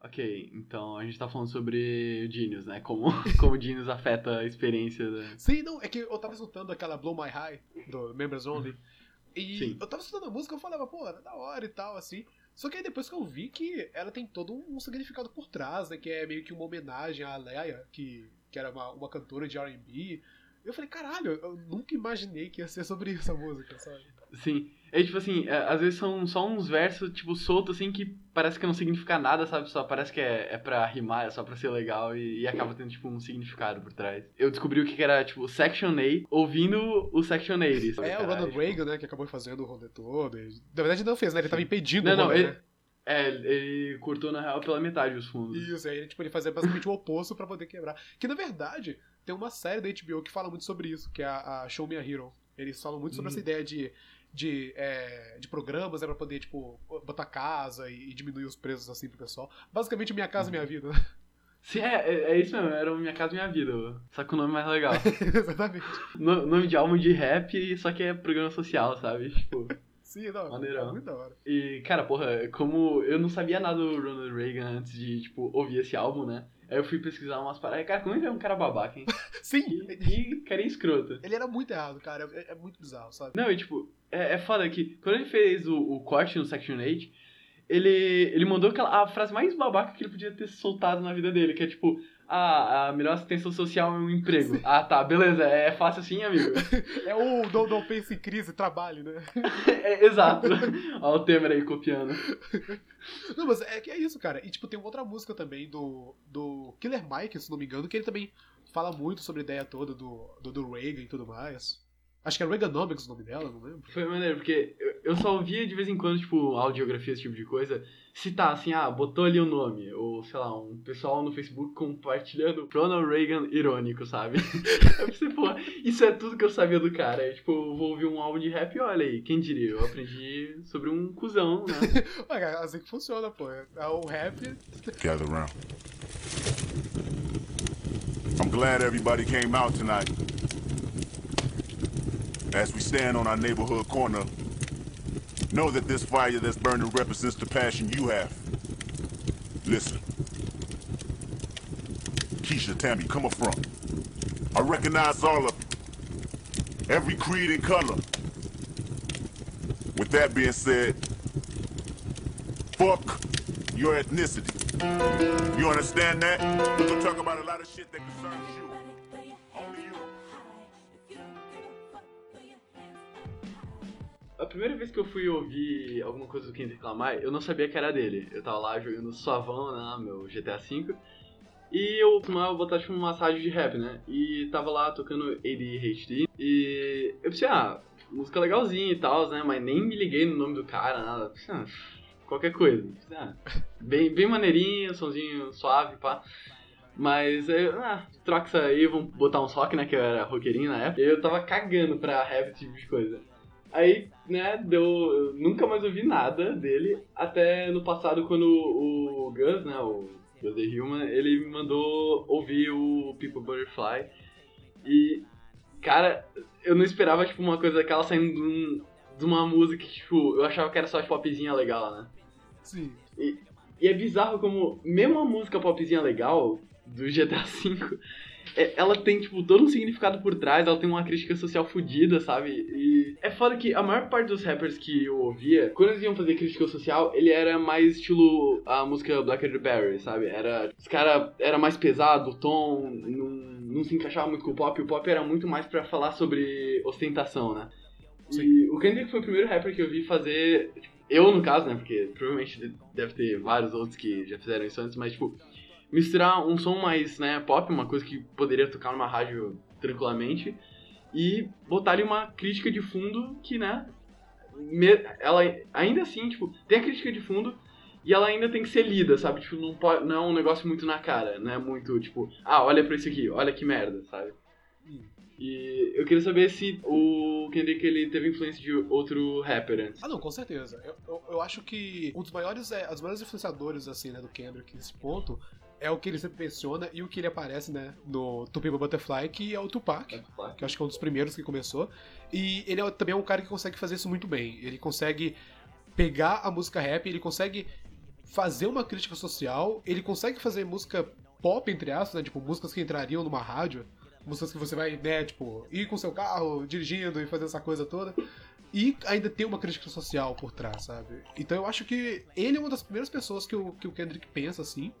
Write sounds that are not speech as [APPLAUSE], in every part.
Ok, então a gente tá falando sobre o Genius, né? Como, [LAUGHS] como o Genius afeta a experiência da... Sim, não, é que eu tava escutando aquela Blow My High, do Members Only, e Sim. eu tava escutando a música e eu falava, pô, era da hora e tal, assim. Só que aí depois que eu vi que ela tem todo um significado por trás, né? Que é meio que uma homenagem à Leia, que, que era uma, uma cantora de R&B. Eu falei, caralho, eu nunca imaginei que ia ser sobre isso a música, sabe? Sim. É tipo assim, é, às vezes são só uns versos, tipo, soltos assim, que parece que não significa nada, sabe? Só parece que é, é pra rimar, é só pra ser legal e, e acaba tendo, tipo, um significado por trás. Eu descobri o que era, tipo, Section ouvindo o Section 80. sabe? É, o Caralho, Ronald tipo, Reagan, né, que acabou fazendo o rolê todo. e- Na verdade não fez, né? Ele tava impedindo Não, o não, rolê, ele, né? é, ele cortou na real pela metade os fundos. Isso, aí tipo, ele fazia basicamente o oposto pra poder quebrar. Que na verdade, tem uma série da HBO que fala muito sobre isso, que é a, a Show Me a Hero. Eles falam muito sobre Uhum. essa ideia de, de, é, de programas, né, pra poder, tipo, botar casa e, e diminuir os preços assim pro pessoal. Basicamente, Minha Casa Minha Vida, né? [LAUGHS] Sim, é, é, é isso mesmo, era Minha Casa Minha Vida, só que o nome mais legal. [LAUGHS] Exatamente. No- nome de álbum de rap, só que é programa social, sabe? Tipo. Sim, não, Maneirão. é muito da hora. E, cara, porra, como eu não sabia nada do Ronald Reagan antes de, tipo, ouvir esse álbum, né? Aí eu fui pesquisar umas paradas. Cara, como ele é um cara babaca, hein? [LAUGHS] Sim, Que, que carinha escroto. ele era muito errado, cara. É, é muito bizarro, sabe? Não, e tipo, é, é foda que quando ele fez o, o corte no Section 8, ele, ele mandou aquela, a frase mais babaca que ele podia ter soltado na vida dele, que é tipo, ah, a melhor assistência social é um emprego. Ah, tá, beleza, é fácil assim, amigo. É o Don't, don't Pense em Crise, trabalho, né? [LAUGHS] É, exato. Ó o Temer aí copiando. Não, mas é que é isso, cara. E, tipo, tem outra música também do, do Killer Mike, se não me engano, que ele também fala muito sobre a ideia toda do, do, do Reagan e tudo mais. Acho que é Reaganomics o nome dela, não lembro. Foi maneiro, porque eu, eu só ouvia de vez em quando, tipo, audiografia, esse tipo de coisa, citar assim, ah, botou ali o nome, ou sei lá, um pessoal no Facebook compartilhando Ronald Reagan irônico, sabe? [LAUGHS] eu pensei, pô, isso é tudo que eu sabia do cara. Aí, tipo, eu vou ouvir um álbum de rap e olha aí, quem diria? Eu aprendi sobre um cuzão, né? [LAUGHS] Cara, assim que funciona, pô. É o rap. Gather around. I'm glad everybody came out tonight. As we stand on our neighborhood corner, know that this fire that's burning represents the passion you have. Listen. Keisha, Tammy, come up front. I recognize all of you. Every creed and color. With that being said, fuck your ethnicity. You understand that? We're gonna talk about a lot of shit that concerns you. A primeira vez que eu fui ouvir alguma coisa do Kendrick Lamar, eu não sabia que era dele. Eu tava lá jogando suavão, né, meu GTA V. E eu costumava botar tipo uma rádio de rap, né? E tava lá tocando ADHD. E eu pensei, ah, música legalzinha e tal, né? Mas nem me liguei no nome do cara, nada. Pensei, ah, qualquer coisa. Pensei, ah, bem, bem maneirinho, somzinho suave, pá. Mas aí, ah, troca isso aí, vamos botar uns rock, né? Que eu era roqueirinho na época. E eu tava cagando pra rap, esse tipo de coisa. Aí, né, deu. Eu nunca mais ouvi nada dele. Até no passado, quando o Gus, né, o Gus The Human, ele me mandou ouvir o People Butterfly. E, cara, eu não esperava, tipo, uma coisa daquela saindo de, um- de uma música que, tipo, eu achava que era só popzinha legal, né? Sim. E é bizarro como, mesmo a música popzinha legal do GTA V, ela tem, tipo, todo um significado por trás, ela tem uma crítica social fodida, sabe? E é foda que a maior parte dos rappers que eu ouvia, quando eles iam fazer crítica social, ele era mais estilo a música Blackberry, sabe? Era, os cara era mais pesado, o tom não, não se encaixava muito com o pop, o pop era muito mais pra falar sobre ostentação, né? E o Kendrick foi o primeiro rapper que eu vi fazer eu, no caso, né? Porque provavelmente deve ter vários outros que já fizeram isso antes, mas, tipo, misturar um som mais, né, pop, uma coisa que poderia tocar numa rádio tranquilamente, e botar ali uma crítica de fundo que, né, ela ainda assim, tipo, tem a crítica de fundo e ela ainda tem que ser lida, sabe? Tipo, não, pode, não é um negócio muito na cara, não é muito, tipo, ah, olha pra isso aqui, olha que merda, sabe? E eu queria saber se o Kendrick ele teve influência de outro rapper antes. Ah, não, com certeza. Eu, eu, eu acho que um dos maiores, é, os maiores influenciadores, assim, né, do Kendrick nesse ponto é o que ele sempre menciona e o que ele aparece, né, no Tupiba Butterfly, que é o Tupac. Que eu acho que é um dos primeiros que começou. E ele é, também é um cara que consegue fazer isso muito bem. Ele consegue pegar a música rap, ele consegue fazer uma crítica social, ele consegue fazer música pop, entre aspas, né? Tipo, músicas que entrariam numa rádio, músicas que você vai, né, tipo, ir com seu carro, dirigindo e fazer essa coisa toda. E ainda tem uma crítica social por trás, sabe? Então eu acho que ele é uma das primeiras pessoas que o, que o Kendrick pensa assim.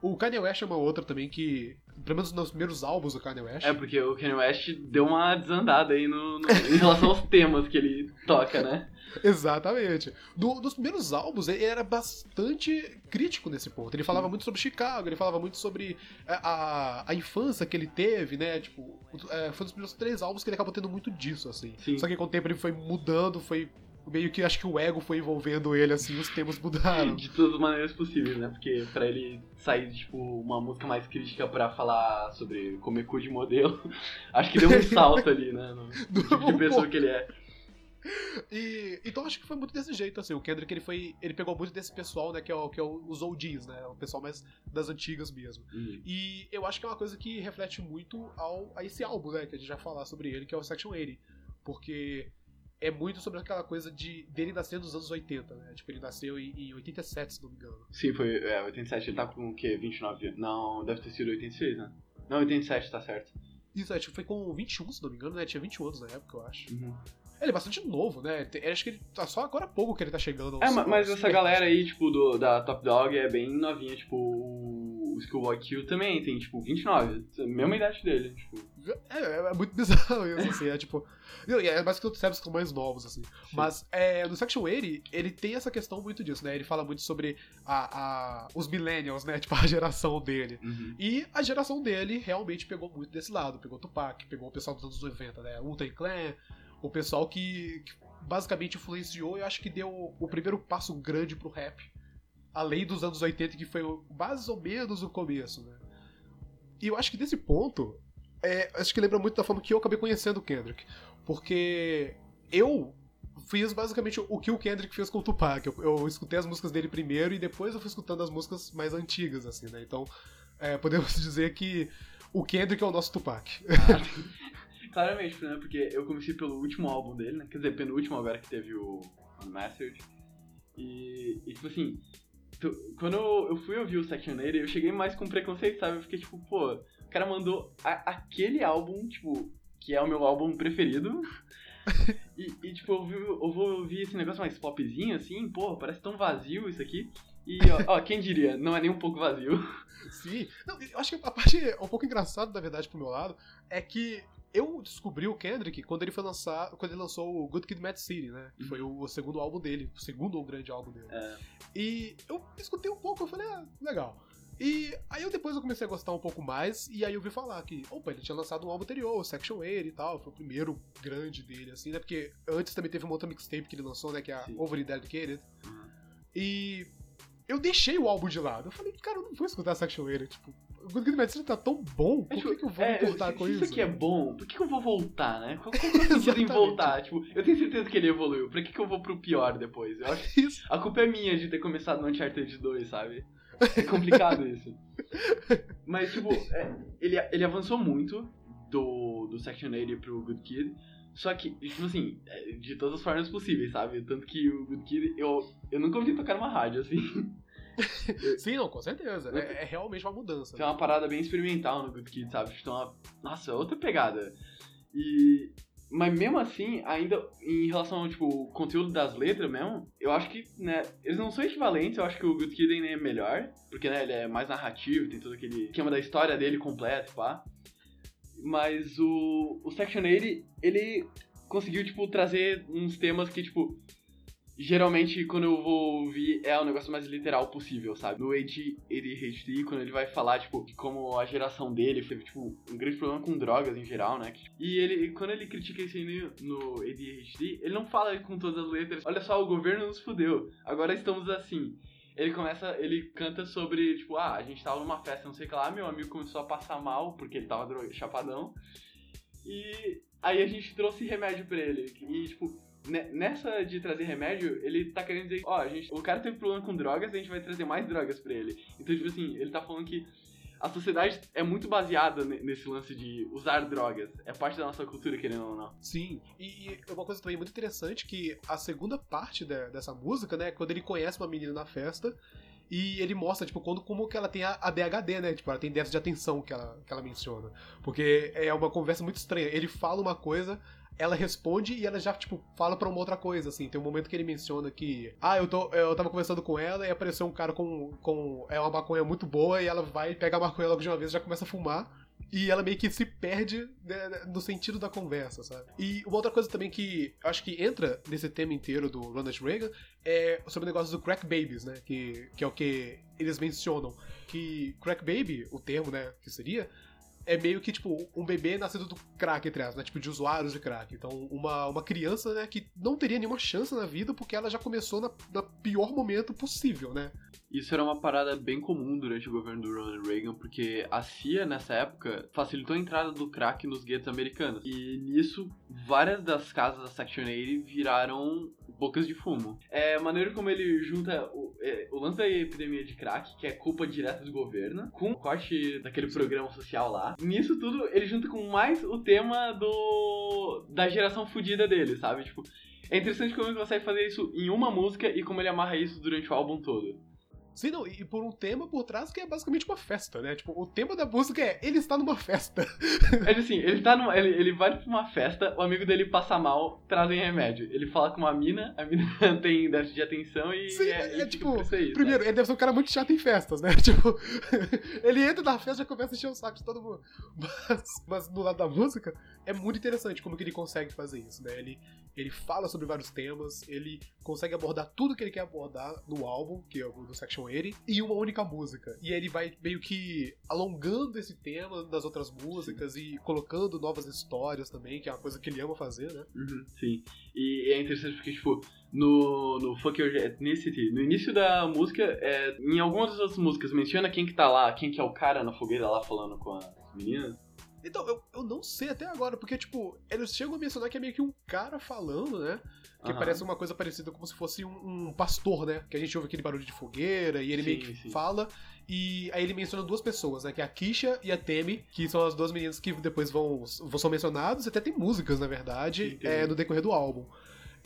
O Kanye West é uma outra também que, pelo menos nos primeiros álbuns do Kanye West. É, porque o Kanye West deu uma desandada aí no, no em relação aos temas que ele toca, né? [LAUGHS] Exatamente. No, nos primeiros álbuns, ele era bastante crítico nesse ponto. Ele falava muito sobre Chicago, ele falava muito sobre a, a, a infância que ele teve, né? Tipo, é, foi dos primeiros três álbuns que ele acabou tendo muito disso, assim. Sim. Só que com o tempo ele foi mudando, foi meio que acho que o ego foi envolvendo ele, assim, os temas mudaram. De todas as maneiras possíveis, né? Porque pra ele sair, tipo, uma música mais crítica pra falar sobre comer cu de modelo, [LAUGHS] acho que deu um [LAUGHS] salto ali, né? No, no tipo de pessoa que ele é. E, então acho que foi muito desse jeito, assim. O Kendrick ele foi. Ele pegou muito desse pessoal, né? Que é, o, que é os OGs, né? O pessoal mais das antigas mesmo. Hum. E eu acho que é uma coisa que reflete muito ao, a esse álbum, né? Que a gente já falar sobre ele, que é o Section 80. Porque é muito sobre aquela coisa de dele nascer nos anos 80, né? Tipo, ele nasceu em, em 87, se não me engano. Sim, foi. É, 87, ele tá com o quê? 29 anos? Não, deve ter sido 86, né? Não, 87, tá certo. Isso, é, tipo, foi com 21, se não me engano, né? Tinha 21 anos na época, eu acho. Uhum. Ele é bastante novo, né? Eu acho que ele tá só agora há pouco que ele tá chegando. É, aos- mas aos- essa galera aí, tipo, do, da Top Dog é bem novinha, tipo, o Schoolboy Q também tem, tipo, 29. Mesma idade dele, tipo. É, é, é muito [LAUGHS] bizarro isso, assim. É tipo. não, e É mais que outros rappers que são mais novos, assim. Mas é, no Section 80, ele tem essa questão muito disso, né? Ele fala muito sobre a, a- os millennials, né? [LAUGHS] Tipo, a geração dele. Uhum. E a geração dele realmente pegou muito desse lado. Pegou Tupac, pegou o pessoal dos anos 90, né? Wu-Tang Clan, o pessoal que, que basicamente influenciou e eu acho que deu o primeiro passo grande pro rap. Além dos anos 80, que foi mais ou menos o começo, né? E eu acho que desse ponto, é, acho que lembra muito da forma que eu acabei conhecendo o Kendrick. Porque eu fiz basicamente o que o Kendrick fez com o Tupac. Eu, eu escutei as músicas dele primeiro e depois eu fui escutando as músicas mais antigas, assim, né? Então, é, podemos [LAUGHS] dizer que o Kendrick é o nosso Tupac. [LAUGHS] Claramente, né? Porque eu comecei pelo último álbum dele, né? Quer dizer, penúltimo agora que teve o Unmastered. E, e tipo assim, quando eu, eu fui ouvir o Section 80, eu cheguei mais com preconceito, sabe? Eu fiquei tipo, pô, o cara mandou a- aquele álbum, tipo, que é o meu álbum preferido. [LAUGHS] e, e, tipo, eu, vi- eu vou ouvir esse negócio mais popzinho, assim, pô, parece tão vazio isso aqui. E, ó, ó, quem diria, não é nem um pouco vazio. Sim. Não, eu acho que a parte um pouco engraçada, na verdade, pro meu lado, é que eu descobri o Kendrick quando ele foi lançar. Quando ele lançou o Good Kid Mad City, né? Que foi o segundo álbum dele, o segundo ou grande álbum dele. É. E eu escutei um pouco, eu falei, ah, legal. E aí eu depois eu comecei a gostar um pouco mais, e aí eu vi falar que, opa, ele tinha lançado um álbum anterior, o Section 8 e tal, foi o primeiro grande dele, assim, né? Porque antes também teve uma outra mixtape que ele lançou, né? Que é a Sim. Overly Dedicated. Uhum. E eu deixei o álbum de lado. Eu falei, cara, eu não vou escutar Section 8. Tipo, Good Kid Mad City tá tão bom, por que, que eu vou É, se, com se isso? isso aqui é bom, por que, que eu vou voltar, né? Qual, qual é o sentido em voltar? Tipo, eu tenho certeza que ele evoluiu. Pra que, que eu vou pro pior depois? Eu acho que [LAUGHS] Isso. a culpa é minha de ter começado no Uncharted 2, sabe? É complicado [LAUGHS] isso. Mas, tipo, é, ele, ele avançou muito do, do Section 80 pro Good Kid. Só que, tipo assim, é, de todas as formas possíveis, sabe? Tanto que o Good Kid, eu, eu nunca ouvi tocar numa rádio, assim. [LAUGHS] Sim, não, com certeza. É, é realmente uma mudança. Tem uma parada bem experimental no Good Kid, sabe? Então, uma, nossa, é outra pegada. E. Mas mesmo assim, ainda em relação ao tipo, conteúdo das letras mesmo, eu acho que, né, eles não são equivalentes, eu acho que o Good Kid ainda é melhor, porque, né, ele é mais narrativo, tem todo aquele esquema da história dele completo, pá. Mas o, o Section 80, ele conseguiu, tipo, trazer uns temas que, tipo, geralmente quando eu vou ouvir é o negócio mais literal possível, sabe? No AD, ADHD, quando ele vai falar, tipo, de como a geração dele teve, tipo, um grande problema com drogas em geral, né? E ele, quando ele critica isso aí no, ADHD, ele não fala com todas as letras, olha só, o governo nos fudeu, agora estamos assim. Ele começa, ele canta sobre, tipo, ah, a gente tava numa festa, não sei o que lá, meu amigo começou a passar mal, porque ele tava chapadão. E aí a gente trouxe remédio pra ele. E, tipo, nessa de trazer remédio, ele tá querendo dizer, ó, a gente, o cara teve problema com drogas, a gente vai trazer mais drogas pra ele. Então, tipo assim, ele tá falando que a sociedade é muito baseada ne- nesse lance de usar drogas. É parte da nossa cultura, querendo ou não. Sim, e, e uma coisa também muito interessante que a segunda parte de- dessa música, né, quando ele conhece uma menina na festa E ele mostra, tipo, quando, como que ela tem a ADHD, né? Tipo, ela tem déficit de atenção que ela, que ela menciona. Porque é uma conversa muito estranha. Ele fala uma coisa, ela responde e ela já, tipo, fala pra uma outra coisa, assim. Tem um momento que ele menciona que, ah, eu, tô, eu tava conversando com ela e apareceu um cara com, com é uma maconha muito boa e ela vai pegar a maconha logo de uma vez e já começa a fumar. E ela meio que se perde né, no sentido da conversa, sabe? E uma outra coisa também que acho que entra nesse tema inteiro do Ronald Reagan é sobre o negócio do crack babies, né? Que, que é o que eles mencionam. Que crack baby, o termo, né, que seria, é meio que, tipo, um bebê nascido do crack, entre aspas, né? Tipo, de usuários de crack. Então, uma, uma criança, né, que não teria nenhuma chance na vida porque ela já começou na, no pior momento possível, né? Isso era uma parada bem comum durante o governo do Ronald Reagan, porque a CIA, nessa época, facilitou a entrada do crack nos guetos americanos. E nisso, várias das casas da Section 80 viraram bocas de fumo. É a maneira como ele junta o, é, o lance da epidemia de crack, que é culpa direta do governo, com o corte daquele programa social lá. Nisso tudo, ele junta com mais o tema do da geração fodida dele, sabe? Tipo, é interessante como ele consegue fazer isso em uma música e como ele amarra isso durante o álbum todo. Sim, não, e por um tema por trás que é basicamente uma festa, né? Tipo, o tema da música é ele está numa festa. [LAUGHS] Ele assim, ele tá numa, ele, ele vai pra uma festa, o amigo dele passa mal, trazem remédio. Ele fala com uma mina, a mina [LAUGHS] tem déficit de atenção e Sim, é, é, e tipo, fica aí, primeiro, sabe? ele deve ser um cara muito chato em festas, né? [LAUGHS] Tipo, ele entra na festa e já começa a encher o saco de todo mundo. Mas, mas no lado da música, é muito interessante como que ele consegue fazer isso, né? Ele, ele fala sobre vários temas, ele consegue abordar tudo que ele quer abordar no álbum, que é o do Section 80, em uma única música. E ele vai meio que alongando esse tema nas outras músicas e colocando novas histórias também, que é uma coisa que ele ama fazer, né? Uhum, sim. E é interessante porque, tipo, no, no Fuck Your Ethnicity, no início da música, é, em algumas das músicas, menciona quem que tá lá, quem que é o cara na fogueira lá falando com as meninas. Então, eu, eu não sei até agora, porque, tipo, eles chegam a mencionar que é meio que um cara falando, né? Que Aham. parece uma coisa parecida como se fosse um, um pastor, né? Que a gente ouve aquele barulho de fogueira e ele Sim, meio que sim. fala. E aí ele menciona duas pessoas, né? Que é a Kisha e a Temi, que são as duas meninas que depois vão, vão são mencionadas, até tem músicas, na verdade, Sim, é, no decorrer do álbum.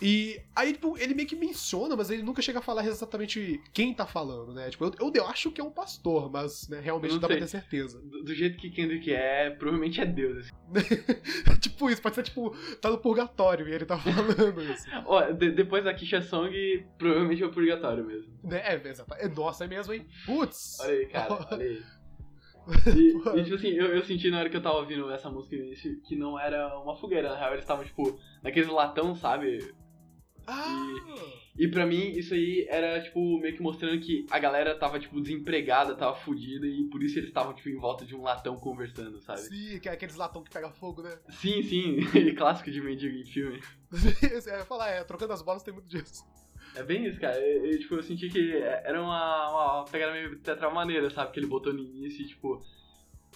E aí, tipo, ele meio que menciona, mas ele nunca chega a falar exatamente quem tá falando, né? Tipo, eu, eu, eu acho que é um pastor, mas né, realmente não não dá pra sei. ter certeza. Do, do jeito que Kendrick é, provavelmente é Deus. assim. [LAUGHS] tipo isso, pode ser tipo, tá no purgatório e ele tá [LAUGHS] falando isso. Ó, de- depois da Kisha Song, provavelmente é o Purgatório mesmo. né? É. É, nossa, é mesmo, hein? Putz! Olha aí, cara, [LAUGHS] olha aí. E, e, tipo assim, eu, eu senti na hora que eu tava ouvindo essa música no início que não era uma fogueira, na real eles estavam, tipo, naqueles latão, sabe? Ah! E pra mim, isso aí era, tipo, meio que mostrando que a galera tava, tipo, desempregada, tava fudida, e por isso eles estavam, tipo, em volta de um latão conversando, sabe? Sim, que é aqueles latão que pega fogo, né? [LAUGHS] Sim, sim, [LAUGHS] clássico de mendigo em filme. Ia falar, é, trocando as bolas tem muito disso. É bem isso, cara. Eu, eu, tipo, eu senti que era uma, uma pegada meio tetramaneira, sabe? Que ele botou no início e, tipo...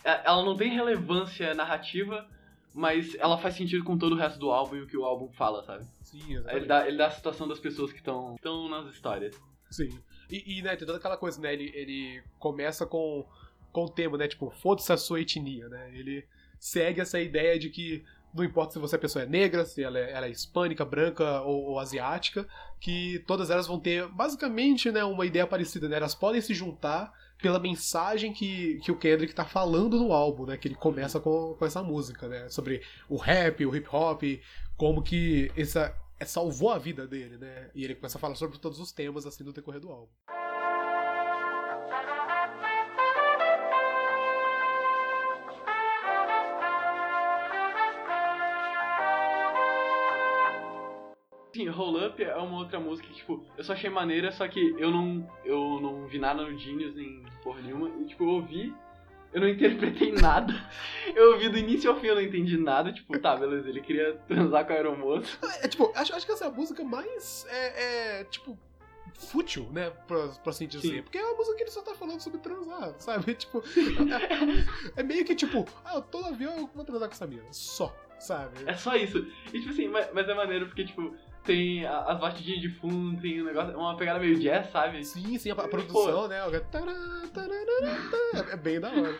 é- Ela não tem relevância narrativa, mas ela faz sentido com todo o resto do álbum e o que o álbum fala, sabe? Sim, Aí Ele exatamente. dá, ele dá a situação das pessoas que estão nas histórias. Sim. E, e, né, tem toda aquela coisa, né? Ele, ele começa com, com o tema, né? Tipo, foda-se a sua etnia, né? Ele segue essa ideia de que não importa se você a pessoa é negra, se ela é, ela é hispânica, branca ou, ou asiática, que todas elas vão ter basicamente né, uma ideia parecida, né? Elas podem se juntar pela mensagem que, que o Kendrick tá falando no álbum, né? Que ele começa com, com essa música, né? Sobre o rap, o hip hop, como que essa é, salvou a vida dele, né? E ele começa a falar sobre todos os temas assim no decorrer do álbum. Sim, Roll Up é uma outra música que, tipo, eu só achei maneira, só que eu não, eu não vi nada no Genius nem porra nenhuma. E, tipo, eu ouvi, eu não [LAUGHS] interpretei nada. Eu ouvi do início ao fim, eu não entendi nada. Tipo, tá, beleza, ele queria transar com a aeromoça. [LAUGHS] É tipo, acho, acho que essa é a música mais é, é, tipo fútil, né, pra, pra assim dizer. Sim. Porque é uma música que ele só tá falando sobre transar, sabe? [LAUGHS] Tipo, é, é meio que tipo, ah, eu tô no avião, eu vou transar com essa mina. Só, sabe? É só isso. E, tipo assim, mas, mas é maneiro porque, tipo, tem as batidinhas de fundo, tem um negócio, uma pegada meio jazz, sabe? Sim, sim, a, a Pô. produção, né? É bem da hora.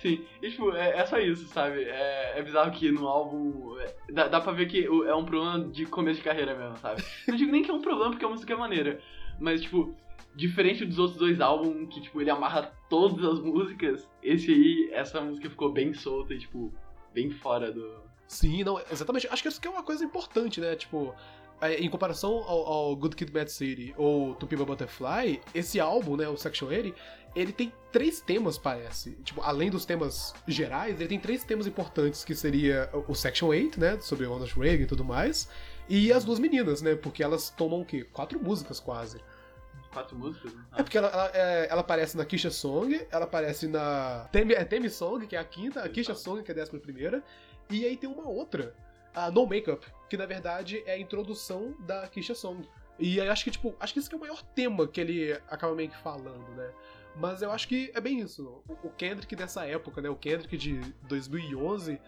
Sim, e tipo, é, é só isso, sabe? É, é bizarro que no álbum. é, dá, dá pra ver que é um problema de começo de carreira mesmo, sabe? [LAUGHS] Não digo nem que é um problema porque a música é maneira. Mas, tipo, diferente dos outros dois álbuns, que, tipo, ele amarra todas as músicas, esse aí, essa música ficou bem solta e, tipo, bem fora do. Sim, não, exatamente. Acho que isso que é uma coisa importante, né? Tipo, é, em comparação ao, ao Good Kid, Mad City ou To Pimp Butterfly, esse álbum, né, o Section 80, ele tem três temas, parece. Tipo, além dos temas gerais, ele tem três temas importantes, que seria o Section 8, né, sobre Ronald Reagan e tudo mais, e as duas meninas, né, porque elas tomam o quê? Quatro músicas, quase. Quatro músicas? Né? É porque ela, ela, é, ela, aparece na Kisha Song, ela aparece na Temi, é Temi Song, que é a quinta, a Kisha Song, que é a décima primeira, e aí tem uma outra, a No Makeup, que na verdade é a introdução da Kisha Song. E aí acho que, tipo, acho que esse que é o maior tema que ele acaba meio que falando, né? Mas eu acho que é bem isso. O Kendrick dessa época, né? O Kendrick de 2011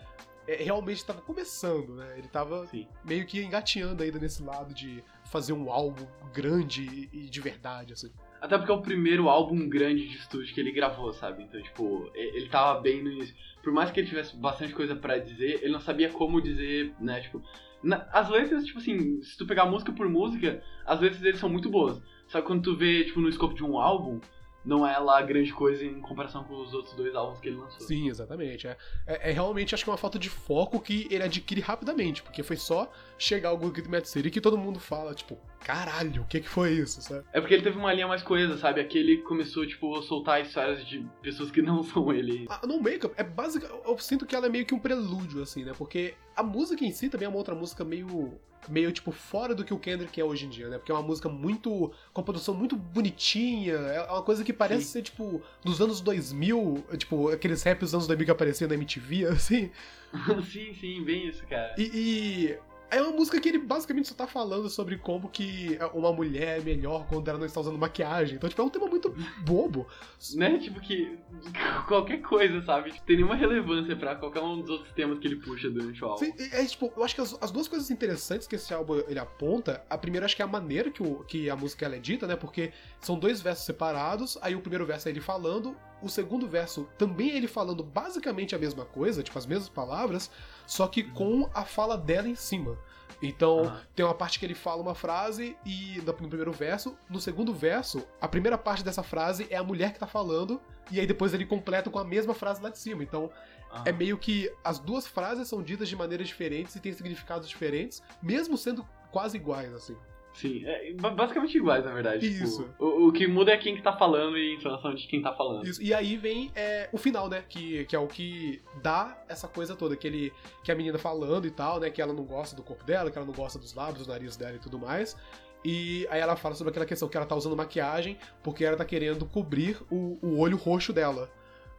é, realmente estava começando, né? Ele estava meio que engateando ainda nesse lado de fazer um álbum grande e de verdade, assim. Até porque é o primeiro álbum grande de estúdio que ele gravou, sabe? Então, tipo, ele tava bem no início. Por mais que ele tivesse bastante coisa para dizer, ele não sabia como dizer, né? Tipo, na, as letras, tipo assim, se tu pegar música por música, as letras dele são muito boas. Só que quando tu vê, tipo, no escopo de um álbum, não é lá grande coisa em comparação com os outros dois álbuns que ele lançou. Sim, exatamente. É, é, é realmente, acho que é uma falta de foco que ele adquire rapidamente, porque foi só chegar ao Good Mad City que todo mundo fala, tipo, caralho, o que que foi isso, sabe? É porque ele teve uma linha mais coesa, sabe? Aqui ele começou, tipo, a soltar histórias de pessoas que [LAUGHS] não são ele. A No Makeup é básica, eu sinto que ela é meio que um prelúdio, assim, né? Porque a música em si também é uma outra música meio meio, tipo, fora do que o Kendrick é hoje em dia, né? Porque é uma música muito. com uma produção muito bonitinha. É uma coisa que parece Sim. ser, tipo, dos anos 2000, tipo, aqueles raps dos anos 2000 que apareciam na MTV, [LAUGHS] assim. [LAUGHS] sim, sim, bem isso, cara. E, e, é uma música que ele basicamente só tá falando sobre como que uma mulher é melhor quando ela não está usando maquiagem. Então, tipo, é um tema muito bobo. Né? Tipo que [LAUGHS] qualquer coisa, sabe? Tipo, tem nenhuma relevância para qualquer um dos outros temas que ele puxa durante o álbum. Sim, é, tipo, eu acho que as, as, duas coisas interessantes que esse álbum ele aponta, a primeira acho que é a maneira que, o, que a música é dita, né? Porque são dois versos separados, aí o primeiro verso é ele falando, o segundo verso também é ele falando basicamente a mesma coisa, tipo, as mesmas palavras, só que com a fala dela em cima. Então, ah. tem uma parte que ele fala uma frase e no primeiro verso, no segundo verso, a primeira parte dessa frase é a mulher que tá falando e aí depois ele completa com a mesma frase lá de cima. Então, ah. é meio que as duas frases são ditas de maneiras diferentes e têm significados diferentes, mesmo sendo quase iguais assim. Sim, é basicamente iguais, na verdade. Tipo, Isso. Tipo, o, o, que muda é quem que tá falando e a informação de quem tá falando. Isso. E aí vem é, o final, né? Que, que é o que dá essa coisa toda. Que, ele, que a menina falando e tal, né? Que ela não gosta do corpo dela, que ela não gosta dos lábios, do nariz dela e tudo mais. E aí ela fala sobre aquela questão que ela tá usando maquiagem porque ela tá querendo cobrir o, o olho roxo dela.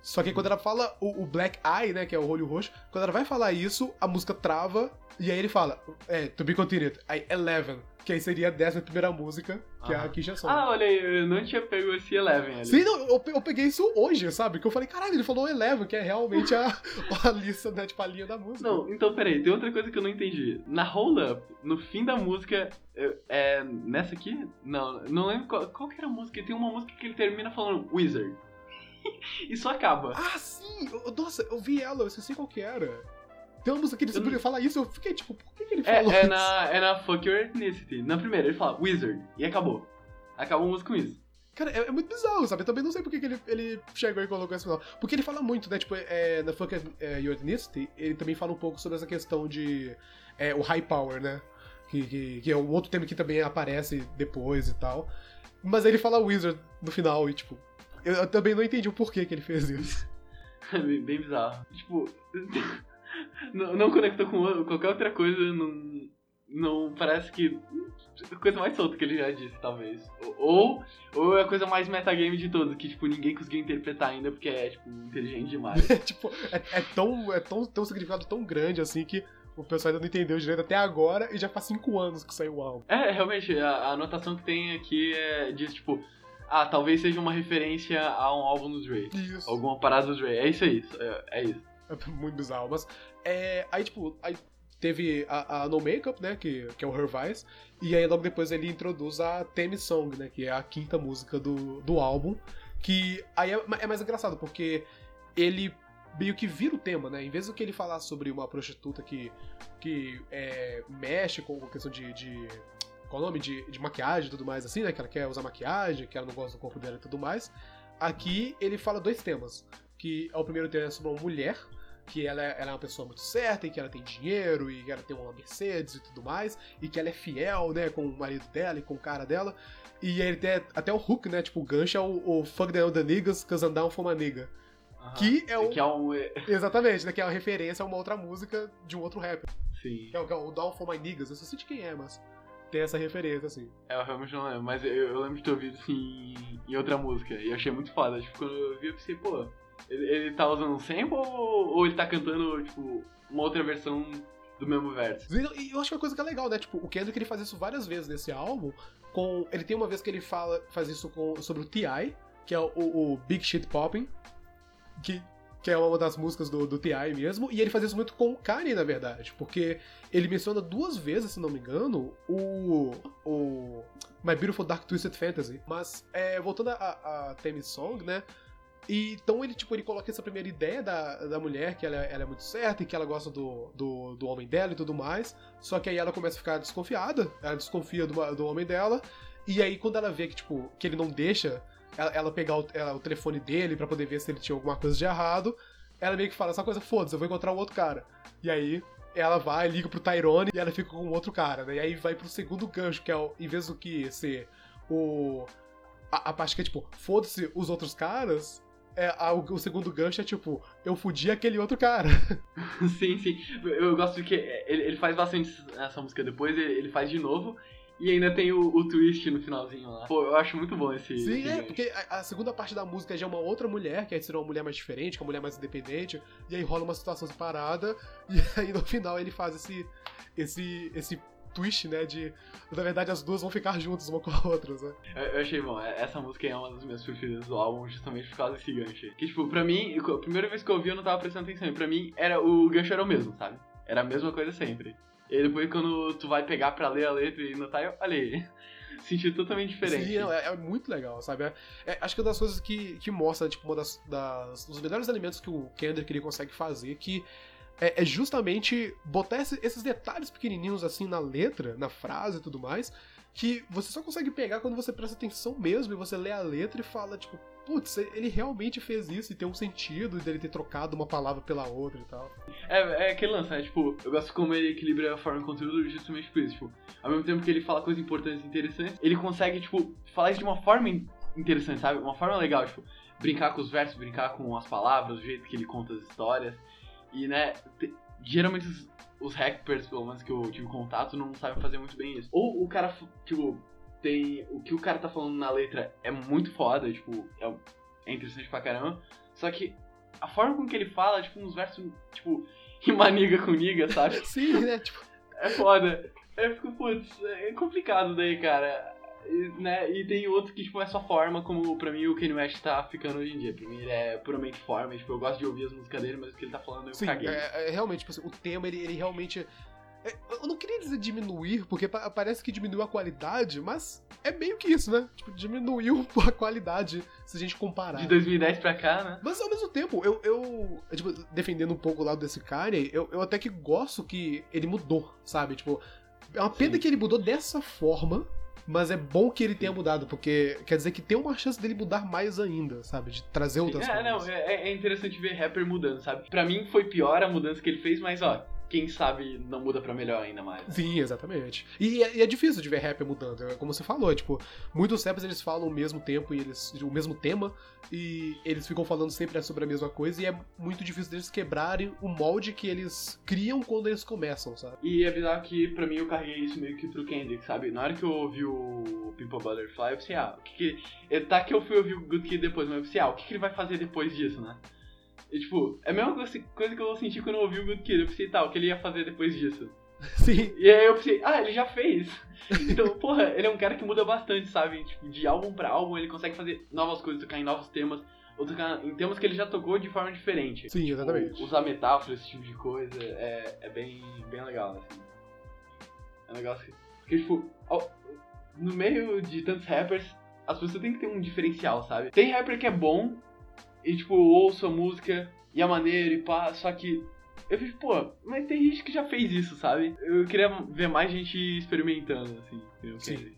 Só que quando ela fala o, o, Black Eye, né, que é o olho roxo, quando ela vai falar isso, a música trava e aí ele fala, é, to be continued, aí Eleven, que aí seria a décima primeira música, que ah. é a Kisha Song. Ah, olha aí, eu não tinha pego esse Eleven ali. Sim, não, eu, eu peguei isso hoje, sabe? Que eu falei, caralho, ele falou Eleven, que é realmente a, [LAUGHS] a lista, né, tipo, a linha da música. Não, então peraí, tem outra coisa que eu não entendi. Na Hold Up, no fim da música, é, nessa aqui? Não, não lembro qual, qual que era a música, tem uma música que ele termina falando Wizard. [LAUGHS] só acaba. Ah, sim! Nossa, eu vi ela, eu esqueci qual que era. Tem uma música que ele não... fala isso, eu fiquei tipo, por que, que ele é, falou é isso? Na, é na Fuck Your Ethnicity. Na primeira, ele fala Wizard, e acabou. Acabou a música com isso. Cara, é, é, muito bizarro, sabe? Eu também não sei por que, que ele, ele chegou e colocou esse final. Porque ele fala muito, né? Tipo, é, na Fuck é, Your Ethnicity, ele também fala um pouco sobre essa questão de é, o high power, né? Que, que, que, é um outro tema que também aparece depois e tal. Mas ele fala Wizard no final e, tipo, eu, eu também não entendi o porquê que ele fez isso. bem, [LAUGHS] bem bizarro. Tipo, [LAUGHS] não, não conectou com qualquer outra coisa, não, não parece que. A coisa mais solta que ele já disse, talvez. Ou, ou é a coisa mais metagame de todos, que tipo, ninguém conseguiu interpretar ainda porque é, tipo, inteligente demais. [LAUGHS] tipo, é, é, tão, é tão, tão significado tão grande assim que o pessoal ainda não entendeu direito até agora e já faz cinco anos que saiu o álbum. É, realmente, a, a anotação que tem aqui é, diz, tipo, ah, talvez seja uma referência a um álbum do Dre. Isso. Alguma parada do Dre. É isso aí, é, é isso. É [LAUGHS] muito bizarro, mas é, aí, tipo, aí teve a, a No Makeup, né, que, que é o Her Vice, e aí logo depois ele introduz a Theme Song, né, que é a quinta música do, do álbum, que aí é, é mais engraçado, porque ele meio que vira o tema, né? Em vez do que ele falar sobre uma prostituta que, que é, mexe com a questão de, de qual o nome? De, de maquiagem e tudo mais, assim, né? Que ela quer usar maquiagem, que ela não gosta do corpo dela e tudo mais. Aqui ele fala dois temas. Que é o primeiro tema é sobre uma mulher, que ela, é- ela é uma pessoa muito certa e que ela tem dinheiro e que ela tem uma Mercedes e tudo mais, e que ela é fiel, né, com o marido dela e com o cara dela. E aí ele tem até o hook, né, tipo, o gancho é o, o Fuck the Other Niggas, cause I'm down for my nigga. Aham. Que é o... Que é um. [LAUGHS] Exatamente, né, que é uma referência a uma outra música de um outro rapper. Sim. Que é o, que é o Down for my niggas, eu só sei de quem é, mas tem essa referência, assim. É, eu realmente não lembro, mas eu, eu lembro de ter ouvido assim em outra música. E achei muito foda. Tipo, quando eu vi, eu pensei, pô, ele, ele tá usando um sample ou, ou ele tá cantando, tipo, uma outra versão do mesmo verso? E eu acho que é uma coisa que é legal, né? Tipo, o Kendrick ele faz isso várias vezes nesse álbum. Com, ele tem uma vez que ele fala, faz isso com, sobre o T.I., que é o, o Big Shit Poppin', que, que é uma das músicas do, do T.I. mesmo, e ele faz isso muito com o Kanye, na verdade, porque ele menciona duas vezes, se não me engano, o, o My Beautiful Dark Twisted Fantasy. Mas, é, voltando a, a theme song, né? Então ele, tipo, ele coloca essa primeira ideia da, da mulher, que ela, ela é muito certa e que ela gosta do, do, do homem dela e tudo mais. Só que aí ela começa a ficar desconfiada, ela desconfia do, do homem dela. E aí quando ela vê que, tipo, que ele não deixa ela, pegar o, ela- o telefone dele pra poder ver se ele tinha alguma coisa de errado, ela meio que fala, essa coisa, foda-se, eu vou encontrar um outro cara. E aí ela vai, liga pro Tyrone e ela fica com outro cara, né? E aí vai pro segundo gancho, que é, o, em vez do que ser o... A, a parte que é, tipo, foda-se os outros caras, é, a- o, segundo gancho é, tipo, eu fudi aquele outro cara. [LAUGHS] sim, sim. Eu gosto que ele, ele faz bastante essa música depois, ele, ele faz de novo. E ainda tem o, o twist no finalzinho lá. Pô, eu acho muito bom esse. Sim, esse é, porque a, a segunda parte da música já é uma outra mulher, que aí seria uma mulher mais diferente, que é uma mulher mais independente, e aí rola uma situação separada, [LAUGHS] e aí no final ele faz esse, esse, esse twist, né, de, na verdade as duas vão ficar juntas uma com a outra, né? Eu, eu achei bom. É- Essa música é uma das minhas preferidas do álbum, justamente por causa desse gancho. Que, tipo, pra mim, a primeira vez que eu ouvi eu não tava prestando atenção. E pra mim, era, o gancho era o mesmo, sabe? Era a mesma coisa sempre. E depois, quando tu vai pegar pra ler a letra e notar, eu, olha aí. [LAUGHS] Sentido totalmente diferente. Sim, é, é muito legal, sabe? É- é- acho que é uma das coisas que, que mostra, tipo, uma das, das dos melhores elementos que o Kendrick ele consegue fazer, que é, é justamente botar esse- esses detalhes pequenininhos assim na letra, na frase e tudo mais, que você só consegue pegar quando você presta atenção mesmo e você lê a letra e fala, tipo, putz, ele realmente fez isso e tem um sentido dele ter trocado uma palavra pela outra e tal. É, é aquele lance, né? Tipo, eu gosto como ele equilibra a forma e o conteúdo justamente por isso. Tipo, ao mesmo tempo que ele fala coisas importantes e interessantes, ele consegue, tipo, falar isso de uma forma in- interessante, sabe? Uma forma legal, tipo, brincar com os versos, brincar com as palavras, o jeito que ele conta as histórias. E, né, te- geralmente os, os rappers, pelo menos que eu tive contato, não sabem fazer muito bem isso. Ou o cara, tipo, tem. O que o cara tá falando na letra é muito foda, tipo, é, é interessante pra caramba. Só que a forma com que ele fala, tipo, uns versos, tipo, [LAUGHS] rima niga com niga, sabe? [LAUGHS] Sim, né? Tipo, É foda. Eu fico, putz, é complicado daí, cara. E, né? e tem outro que, tipo, é só forma, como pra mim o Kanye West tá ficando hoje em dia. Pra mim ele é puramente forma, tipo, eu gosto de ouvir as músicas dele, mas o que ele tá falando eu Sim, caguei. é, é realmente, tipo assim, o tema, ele, ele realmente. é, eu não queria dizer diminuir, porque pa- parece que diminuiu a qualidade, mas é meio que isso, né? Tipo, diminuiu [LAUGHS] a qualidade se a gente comparar. De 2010 pra cá, né? Mas ao mesmo tempo, eu, eu tipo, defendendo um pouco o lado desse Kanye, eu, eu até que gosto que ele mudou, sabe? Tipo, é uma pena Sim. que ele mudou dessa forma, mas é bom que ele tenha mudado, porque quer dizer que tem uma chance dele mudar mais ainda, sabe? De trazer outras É, coisas. não, é, é interessante ver rapper mudando, sabe? Pra mim foi pior a mudança que ele fez, mas ó, quem sabe não muda pra melhor ainda mais. Sim, exatamente. E é, e é difícil de ver rapper mudando, é como você falou, é, tipo, muitos rappers eles falam o mesmo tempo e eles o mesmo tema e eles ficam falando sempre sobre a mesma coisa e é muito difícil deles quebrarem o molde que eles criam quando eles começam, sabe? E é bizarro que pra mim eu carreguei isso meio que pro Kendrick, sabe? Na hora que eu ouvi o Pimple Butterfly, eu pensei, ah, o que que. é, Tá que eu fui ouvir o Good Kid depois, mas eu pensei, ah, o que, que ele vai fazer depois disso, né? E tipo, é a mesma coisa, que eu senti quando eu ouvi o Good Kid. Eu pensei, tá, o que ele ia fazer depois disso? [LAUGHS] Sim. E aí eu pensei, ah, ele já fez. Então, [LAUGHS] porra, ele é um cara que muda bastante, sabe? Tipo, de álbum pra álbum, ele consegue fazer novas coisas, tocar em novos temas, ou tocar em temas que ele já tocou de forma diferente. Sim, exatamente. Tipo, usar metáforas, esse tipo de coisa, é, é bem, bem legal, assim. É um negócio que. Porque, tipo, ao- no meio de tantos rappers, as pessoas têm que ter um diferencial, sabe? Tem rapper que é bom, e, tipo, ouço a música, e a maneira, e pá, só que eu fico, pô, mas tem gente que já fez isso, sabe? Eu queria ver mais gente experimentando, assim. eu Sim.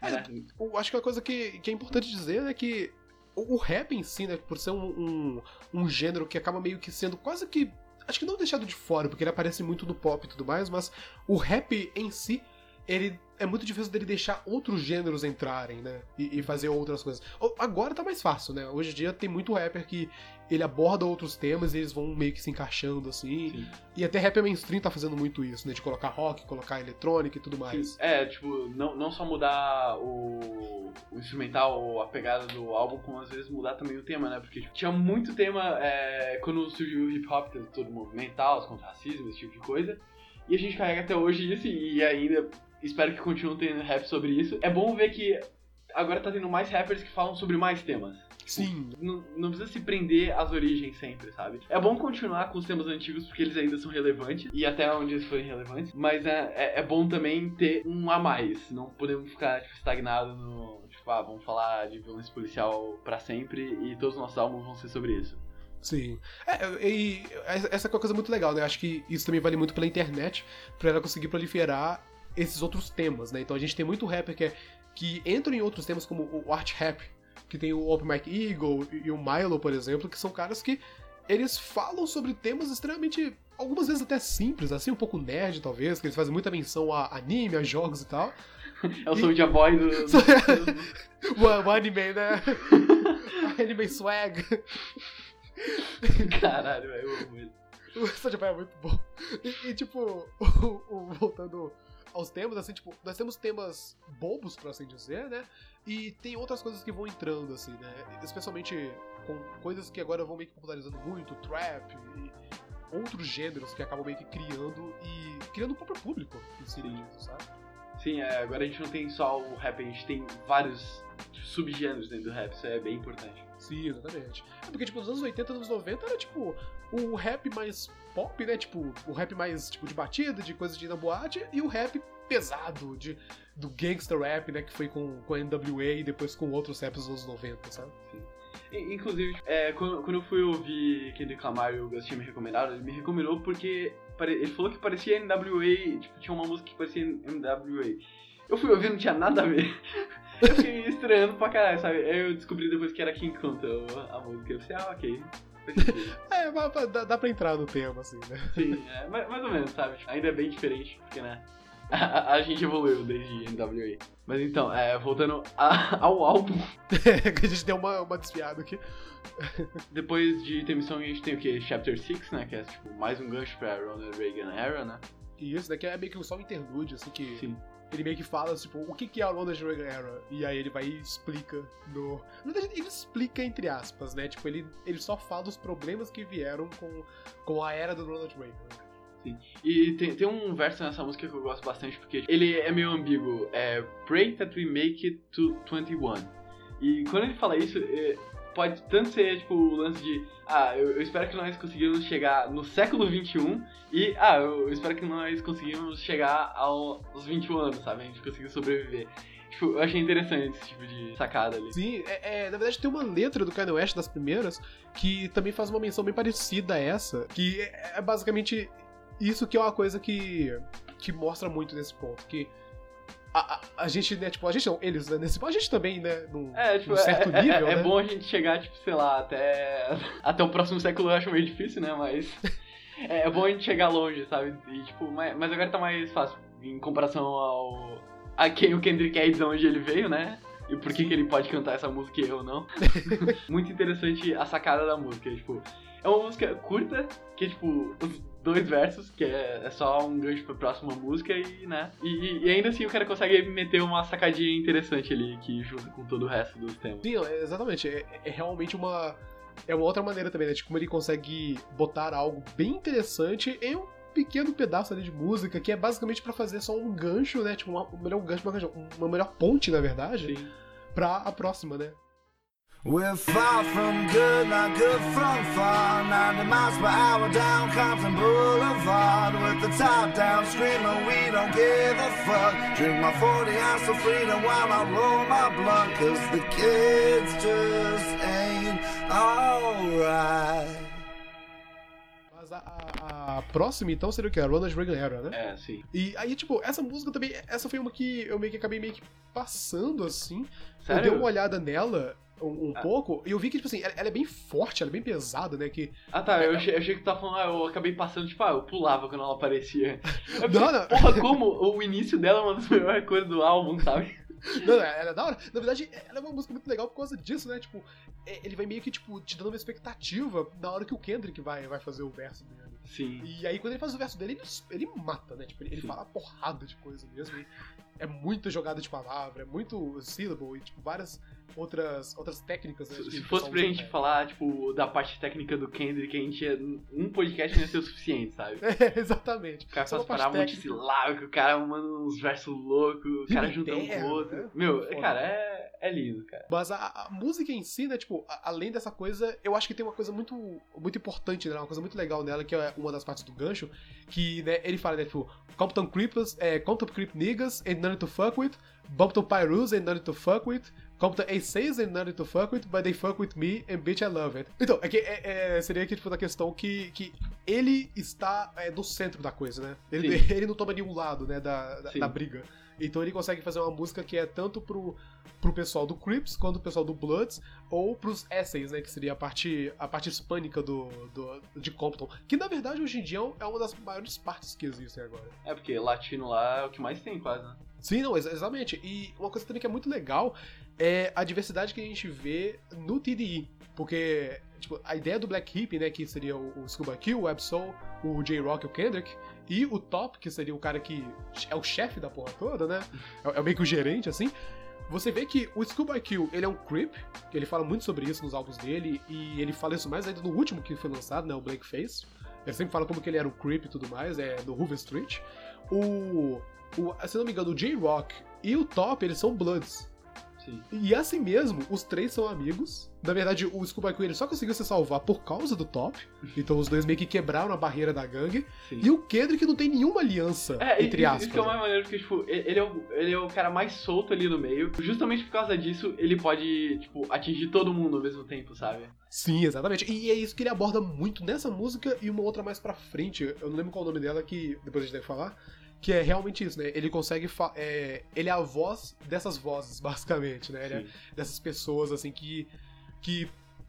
É, É. eu acho que uma coisa que, que é importante dizer é que o, o rap em si, né, por ser um, um, um gênero que acaba meio que sendo quase que. Acho que não deixado de fora, porque ele aparece muito no pop e tudo mais, mas o rap em si, ele é muito difícil dele deixar outros gêneros entrarem, né? E, e fazer outras coisas. Agora tá mais fácil, né? Hoje em dia tem muito rapper que ele aborda outros temas e eles vão meio que se encaixando assim. Sim. E até rapper mainstream tá fazendo muito isso, né? De colocar rock, colocar eletrônica e tudo mais. É, tipo, não, não só mudar o, o instrumental ou a pegada do álbum, como às vezes mudar também o tema, né? Porque tipo, tinha muito tema é, quando surgiu o hip hop, todo o movimento tal, contra racismo, esse tipo de coisa. E a gente carrega até hoje isso e ainda espero que continue tendo rap sobre isso. É bom ver que agora tá tendo mais rappers que falam sobre mais temas. Sim, Não, não precisa se prender às origens sempre, sabe? É bom continuar com os temas antigos porque eles ainda são relevantes e até onde eles forem relevantes, mas é, é, é bom também ter um a mais. Não podemos ficar tipo, estagnado no. Tipo, ah, vamos falar de violência policial pra sempre e todos os nossos álbuns vão ser sobre isso. Sim. É, e essa é uma coisa muito legal, né? Acho que isso também vale muito pela internet, pra ela conseguir proliferar esses outros temas, né? Então a gente tem muito rapper que, é, que entra em outros temas como o art rap, que tem o Open Mike Eagle e o Milo, por exemplo, que são caras que eles falam sobre temas extremamente, algumas vezes até simples, assim, um pouco nerd talvez, que eles fazem muita menção a anime, a jogos e tal. [LAUGHS] É o Soulja Boy do. [LAUGHS] do- O, anime, né? [LAUGHS] anime swag. Caralho, velho, eu amo ele. O Soulja Boy é muito bom. E, e, tipo, o- o- voltando aos temas, assim, tipo, nós temos temas bobos, por assim dizer, né? E tem outras coisas que vão entrando, assim, né? Especialmente com coisas que agora vão meio que popularizando muito, trap e outros gêneros que acabam meio que criando e criando o próprio público em Sim. disso, sabe? Sim, é, agora a gente não tem só o rap, a gente tem vários subgêneros dentro do rap, isso é bem importante. Sim, exatamente. É porque, tipo, nos anos 80, nos 90 era, tipo, o rap mais pop, né? Tipo, o rap mais, tipo, de batida, de coisas de ir na boate, e o rap pesado, de, do gangster rap, né? Que foi com, com a NWA e depois com outros raps dos anos 90, sabe? I- Inclusive, é, quando, quando eu fui ouvir Kendrick Lamar e o Gus tinha me recomendado, ele me recomendou porque pare- ele falou que parecia NWA, tipo, tinha uma música que parecia NWA. Eu fui ouvir, não tinha nada a ver. [LAUGHS] Eu fiquei estranhando pra caralho, sabe? Aí eu descobri depois que era King Kunta a música. Eu pensei, ah, ok. [LAUGHS] É, dá, dá pra entrar no tema, assim, né? Sim, é, mais, mais ou menos, sabe? Ainda é bem diferente, porque, né? A, [LAUGHS] a gente evoluiu desde NWA. Mas então, é, voltando a- [LAUGHS] ao álbum, que a gente deu uma, uma desviada aqui. depois de Intermissão a gente tem o que? Chapter 6, né? Que é tipo mais um gancho pra Ronald Reagan Era, né? E isso daqui é meio que só um interlúdio, assim, que Sim. Ele meio que fala, tipo, o que que é a Ronald Reagan Era? E aí ele vai e explica no... Ele explica entre aspas, né? Tipo, ele, ele só fala dos problemas que vieram com, com a era do Ronald Reagan. E tem, tem um verso nessa música que eu gosto bastante, porque ele é meio ambíguo. É Pray that we make it to 21. E quando ele fala isso, é, pode tanto ser tipo o lance de ah, eu, eu espero que nós conseguimos chegar no século 21 e ah, eu, eu espero que nós conseguimos chegar aos 21 anos, sabe? A gente conseguiu sobreviver. Tipo, eu achei interessante esse tipo de sacada ali. Sim, é, é, na verdade tem uma letra do Kanye West das primeiras que também faz uma menção bem parecida a essa, que é, é basicamente isso que é uma coisa que, que mostra muito nesse ponto, que a, a, a gente, né, tipo, a gente não, eles, né, nesse a gente também, né, num, É, tipo, num certo é, é- nível, é né? bom a gente chegar, tipo, sei lá, até. Até o próximo século eu acho meio difícil, né? Mas. É, é bom a gente chegar longe, sabe? E, tipo, mas, mas agora tá mais fácil em comparação ao. a quem o Kendrick é e de onde ele veio, né? E por que, que ele pode cantar essa música e eu não. [LAUGHS] Muito interessante a sacada da música. Tipo, é uma música curta, que é tipo, dois versos, que é, é só um gancho pra próxima música e, né? E, e- ainda assim o cara consegue meter uma sacadinha interessante ali, que junta com todo o resto dos temas. Sim, é, exatamente. É, é realmente uma. É uma outra maneira também, né? De como ele consegue botar algo bem interessante em um pequeno pedaço ali de música, que é basicamente pra fazer só um gancho, né? Tipo, uma, um melhor gancho, uma, uma melhor ponte, na verdade, Sim. pra a próxima, né? We're far from good, not good from far. 90 miles per hour down Compton Boulevard. With the top down, screaming, we don't give a fuck. Drink my 40 ounce of freedom while I roll my blunt. Cause the kids just ain't alright. Mas a, a- a próxima, então, seria o que? A Ronald Reagan Era, né? É, sim. E aí, tipo, essa música também, essa foi uma que eu meio que acabei meio que passando, assim. Sério? Eu dei uma olhada nela um, Ah. pouco, e eu vi que, tipo assim, ela, ela é bem forte, ela é bem pesada, né? Que. Ah tá, eu achei, eu achei que tu tava falando, ah, eu acabei passando, tipo, ah, eu pulava quando ela aparecia. Eu [LAUGHS] pensei, Não, não. Porra, como o início dela é uma das [LAUGHS] melhores coisas do álbum, sabe? Não, não, ela é da hora. Na verdade, ela é uma música muito legal por causa disso, né? Tipo, é- ele vai meio que, tipo, te dando uma expectativa na hora que o Kendrick vai, vai fazer o verso dele. Sim. E aí, quando ele faz o verso dele, ele, ele mata, né? Tipo, ele, ele fala porrada de coisa mesmo. e é muita jogada de palavra, é muito syllable e, tipo, várias outras, outras técnicas. Né, Se, fosse pra gente pra- falar, tipo, da parte técnica do Kendrick, a gente ia, um podcast não ia ser o suficiente, sabe? [LAUGHS] É, exatamente. O cara Só técnica. multisilábico, o cara manda uns versos loucos, o cara Rima junta um com o outro. né? Meu, Foda. cara, é, é lindo, cara. Mas a, a música em si, né, tipo, a- além dessa coisa, eu acho que tem uma coisa muito, muito importante nela, uma coisa muito legal nela, que é uma das partes do gancho, que, né, ele fala, né, tipo, Compton Creepers, é, Compton Creep Niggas ain't nothing to fuck with, Bumpton Pyrus ain't nothing to fuck with, Compton A6 ain't nothing to fuck with, but they fuck with me, and bitch I love it. Então, é que, é, é, seria aqui, tipo, da questão que, que ele está é, no centro da coisa, né? Ele, Sim. [LAUGHS] ele não toma nenhum lado, né, da, da, da briga. Então ele consegue fazer uma música que é tanto pro, pro pessoal do Crips quanto pro pessoal do Bloods, ou pros Essays, né? Que seria a parte, a parte hispânica do, do, de Compton. Que na verdade hoje em dia é uma das maiores partes que existem agora. É porque latino lá é o que mais tem, quase, né? Sim, não, ex- exatamente. E uma coisa também que é muito legal é a diversidade que a gente vê no TDI. Porque, tipo, a ideia do Black Hip, né, que seria o, o Scuba Q, o Absol, o J-Rock e o Kendrick, e o Top, que seria o cara que é o chefe da porra toda, né? É, é meio que o gerente, assim. Você vê que o Scuba Q, ele é um creep, ele fala muito sobre isso nos álbuns dele, e ele fala isso mais ainda no último que foi lançado, né, o Blackface. Ele sempre fala como que ele era um creep e tudo mais, é no Hoover Street. O, o se não me engano, o J-Rock e o Top, eles são Bloods. Sim. E assim mesmo, os três são amigos. Na verdade, o Scuba Q ele só conseguiu se salvar por causa do Top. Então os dois meio que quebraram a barreira da gangue. Sim. E o Kendrick não tem nenhuma aliança, É, entre aspas. isso que é o mais maneiro, porque, tipo, ele é o, ele é o cara mais solto ali no meio. Justamente por causa disso, ele pode, tipo, atingir todo mundo ao mesmo tempo, sabe? Sim, exatamente. E é isso que ele aborda muito nessa música e uma outra mais pra frente. Eu não lembro qual é o nome dela, que depois a gente deve falar. Que é realmente isso, né? Ele consegue. É, ele é a voz dessas vozes, [LAUGHS] basicamente, né? Ele é dessas pessoas, assim, que. que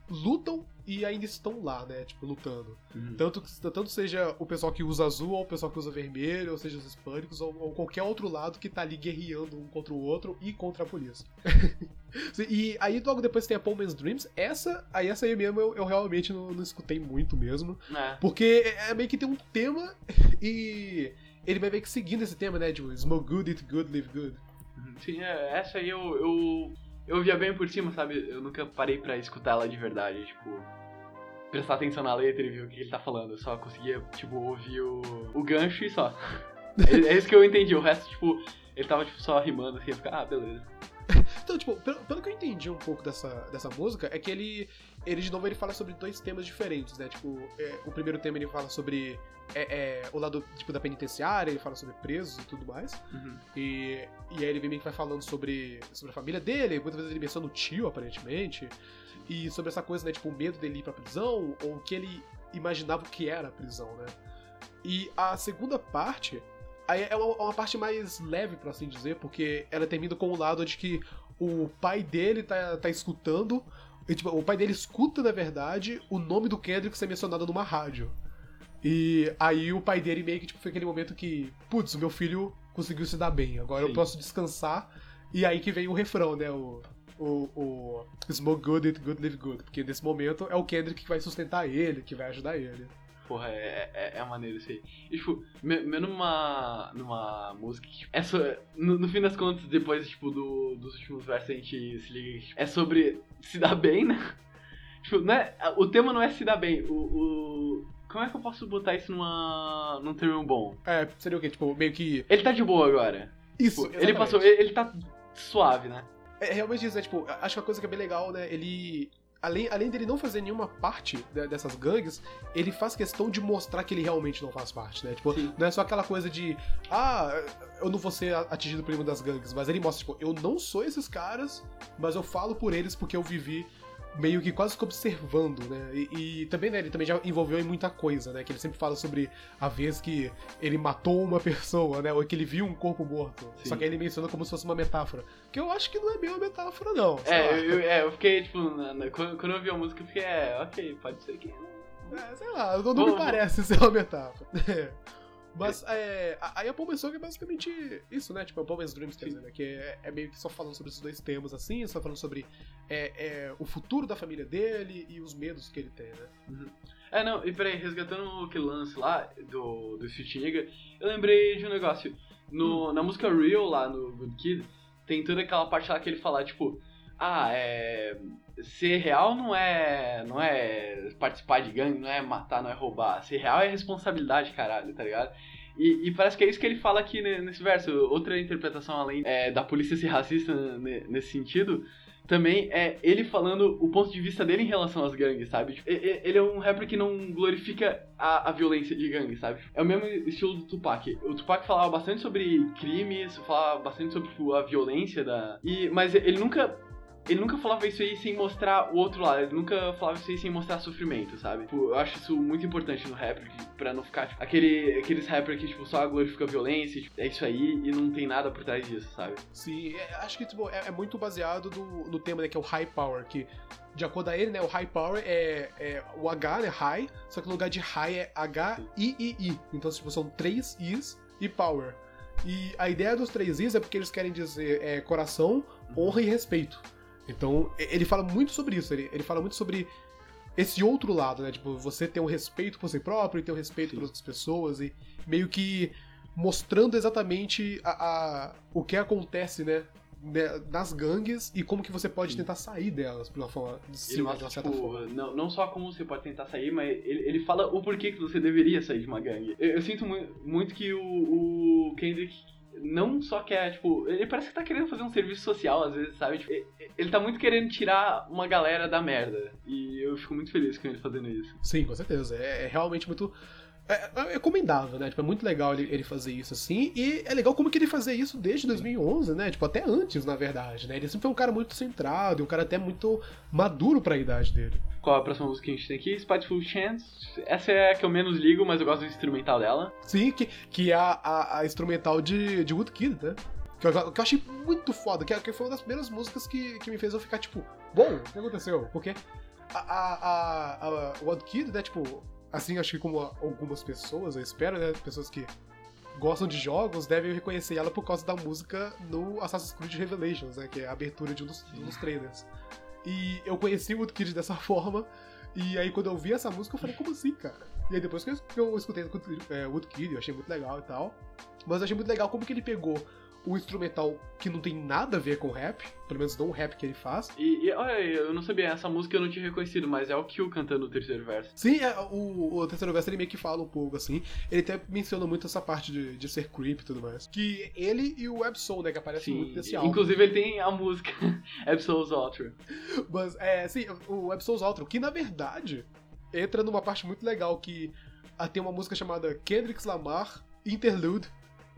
lutam e ainda estão lá, né? Tipo, lutando. Uhum. Tanto, tanto seja o pessoal que usa azul, ou o pessoal que usa vermelho, ou seja, os hispânicos, ou, ou qualquer outro lado que tá ali guerreando um contra o outro e contra a polícia. [LAUGHS] E aí logo depois tem a Paul Man's Dreams. Essa, aí essa aí mesmo eu, eu realmente não, não escutei muito mesmo. É. Porque é meio que tem um tema [LAUGHS] e ele vai meio que seguindo esse tema, né? Tipo, smoke good, eat good, live good. Sim, é, essa aí eu, eu. Eu via bem por cima, sabe? Eu nunca parei pra escutar ela de verdade, tipo. Prestar atenção na letra e ver o que ele tá falando. Eu só conseguia, tipo, ouvir o, o gancho e só. [LAUGHS] É, é isso que eu entendi. O resto, tipo, ele tava tipo, só rimando assim, eu ficava, ah, beleza. Então, tipo, pelo, pelo que eu entendi um pouco dessa, dessa música, é que ele, ele, de novo, ele fala sobre dois temas diferentes, né? Tipo, é, o primeiro tema ele fala sobre é, é, o lado, tipo, da penitenciária, ele fala sobre presos e tudo mais. Uhum. E, e aí ele meio que vai falando sobre, sobre a família dele, muitas vezes ele menciona o tio, aparentemente. E sobre essa coisa, né, tipo, o medo dele ir pra prisão, ou o que ele imaginava que era a prisão, né? E a segunda parte aí é uma, uma parte mais leve, por assim dizer, porque ela termina com o lado de que o pai dele tá, tá escutando. E, tipo, o pai dele escuta, na verdade, o nome do Kendrick ser mencionado numa rádio. E aí o pai dele meio que tipo, foi aquele momento que, putz, o meu filho conseguiu se dar bem, agora Sim. eu posso descansar. E aí que vem o refrão, né? O, o, o Smoke Good, Eat Good, Live Good. Porque nesse momento é o Kendrick que vai sustentar ele, que vai ajudar ele. Porra, é, é, é maneiro isso aí. E, tipo, me- mesmo numa, numa música que, tipo, é so, no, no fim das contas, depois, tipo, do, dos últimos versos a gente se liga que, tipo, é sobre se dar bem, né? Tipo, não é, o tema não é se dar bem, o, o... Como é que eu posso botar isso numa, num termo bom? É, seria o quê? Tipo, meio que. Ele tá de boa agora. Isso, Tipo, ele passou, ele, ele tá suave, né? É realmente isso, né? Tipo, acho que uma coisa que é bem legal, né? Ele. Além, além dele não fazer nenhuma parte de- dessas gangues, ele faz questão de mostrar que ele realmente não faz parte, né? Tipo, Sim. não é só aquela coisa de. Ah, eu não vou ser atingido por nenhuma das gangues. Mas ele mostra, tipo, eu não sou esses caras, mas eu falo por eles porque eu vivi meio que quase que observando, né? E, e, também, né, ele também já envolveu em muita coisa, né? Que ele sempre fala sobre a vez que ele matou uma pessoa, né? Ou que ele viu um corpo morto. Sim. Só que aí ele menciona como se fosse uma metáfora. Que eu acho que não é bem uma metáfora, não. É eu, é, eu, fiquei, tipo, na, na, quando, quando, eu vi a música, eu fiquei, é, ok, pode ser que. É, sei lá, não, não me parece ser uma metáfora. [LAUGHS] É. Mas é, aí a Paul Song é basicamente isso, né? Tipo, a Paul Dreams, quer dizer, né? Que é, é, meio que só falando sobre esses dois temas, assim, só falando sobre é, é, o futuro da família dele e os medos que ele tem, né? Uhum. É, não, e peraí, resgatando aquele lance lá do, do Nigga, eu lembrei de um negócio. No, hum. Na música Real, lá no Good Kid, tem toda aquela parte lá que ele fala, tipo, ah, é. Ser real não é. não é participar de gangue, não é matar, não é roubar. Ser real é responsabilidade, caralho, tá ligado? E, e, parece que é isso que ele fala aqui nesse verso. Outra interpretação além é, da polícia ser racista nesse sentido também é ele falando o ponto de vista dele em relação às gangues, sabe? Tipo, ele é um rapper que não glorifica a, a violência de gangue, sabe? É o mesmo estilo do Tupac. O Tupac falava bastante sobre crimes, falava bastante sobre tipo, a violência da. E, mas ele nunca ele nunca falava isso aí sem mostrar o outro lado, ele nunca falava isso aí sem mostrar sofrimento, sabe? Tipo, eu acho isso muito importante no rap, pra não ficar, tipo, aquele, aqueles rappers que, tipo, só glorifica a violência, tipo, é isso aí e não tem nada por trás disso, sabe? Sim, é, acho que, tipo, é, é muito baseado no, no tema, né, que é o high power, que de acordo a ele, né, o high power é, é, o H, né, high, só que no lugar de high é H-I-I-I. Então, tipo, são três Is e power. E a ideia dos três Is é porque eles querem dizer é, coração, honra e respeito. Então, ele fala muito sobre isso, ele, ele fala muito sobre esse outro lado, né? Tipo, você ter um respeito por si próprio e ter um respeito Sim. por outras pessoas e meio que mostrando exatamente a, a, o que acontece, né? nas gangues e como que você pode Sim. tentar sair delas de uma forma de, mostra, de uma certa tipo, forma. Não, não só como você pode tentar sair, mas ele, ele fala o porquê que você deveria sair de uma gangue. Eu, eu sinto mu muito que o, o Kendrick não só quer, tipo, ele parece que tá querendo fazer um serviço social às vezes, sabe? Tipo, ele tá muito querendo tirar uma galera da merda. E eu fico muito feliz com ele fazendo isso. Sim, com certeza. É, é realmente muito. É, é comendável, né? Tipo, é muito legal ele, ele, fazer isso assim. E é legal como que ele fazia isso desde 2011, né? Tipo, até antes, na verdade, né? Ele sempre foi um cara muito centrado, um cara até muito maduro para a idade dele. Qual a próxima música que a gente tem aqui? Spiteful Chance. Essa é a que eu menos ligo, mas eu gosto do instrumental dela. Sim, que, que é a, a, a instrumental de, de Woodkid, né? Que eu, que eu achei muito foda, que, que foi uma das primeiras músicas que, que me fez eu ficar tipo, bom, o que aconteceu? Porque a, a, a, a Woodkid, né, tipo, assim, acho que como algumas pessoas, eu espero, né, pessoas que gostam de jogos devem reconhecer ela por causa da música no Assassin's Creed Revelations, né, que é a abertura de um dos, um dos trailers. E eu conheci o Woodkid dessa [LAUGHS] forma, e aí quando eu vi essa música eu falei, como assim, cara? E aí depois que eu, que eu escutei é, Woodkid, eu achei muito legal e tal. Mas eu achei muito legal como que ele pegou um instrumental que não tem nada a ver com rap, pelo menos não o rap que ele faz. E, e olha, eu não sabia, essa música eu não tinha reconhecido, mas é o Kill cantando o terceiro verso. Sim, é, o, o terceiro verso ele meio que fala um pouco assim. Ele até menciona muito essa parte de, de ser creep e tudo mais. Que ele e o Absol, né, que aparece sim, muito nesse álbum. Inclusive ele tem a música [LAUGHS] Absol's Outro. Mas, é, sim, o Absol's Outro, que na verdade entra numa parte muito legal que ah, tem uma música chamada Kendrick Lamar Interlude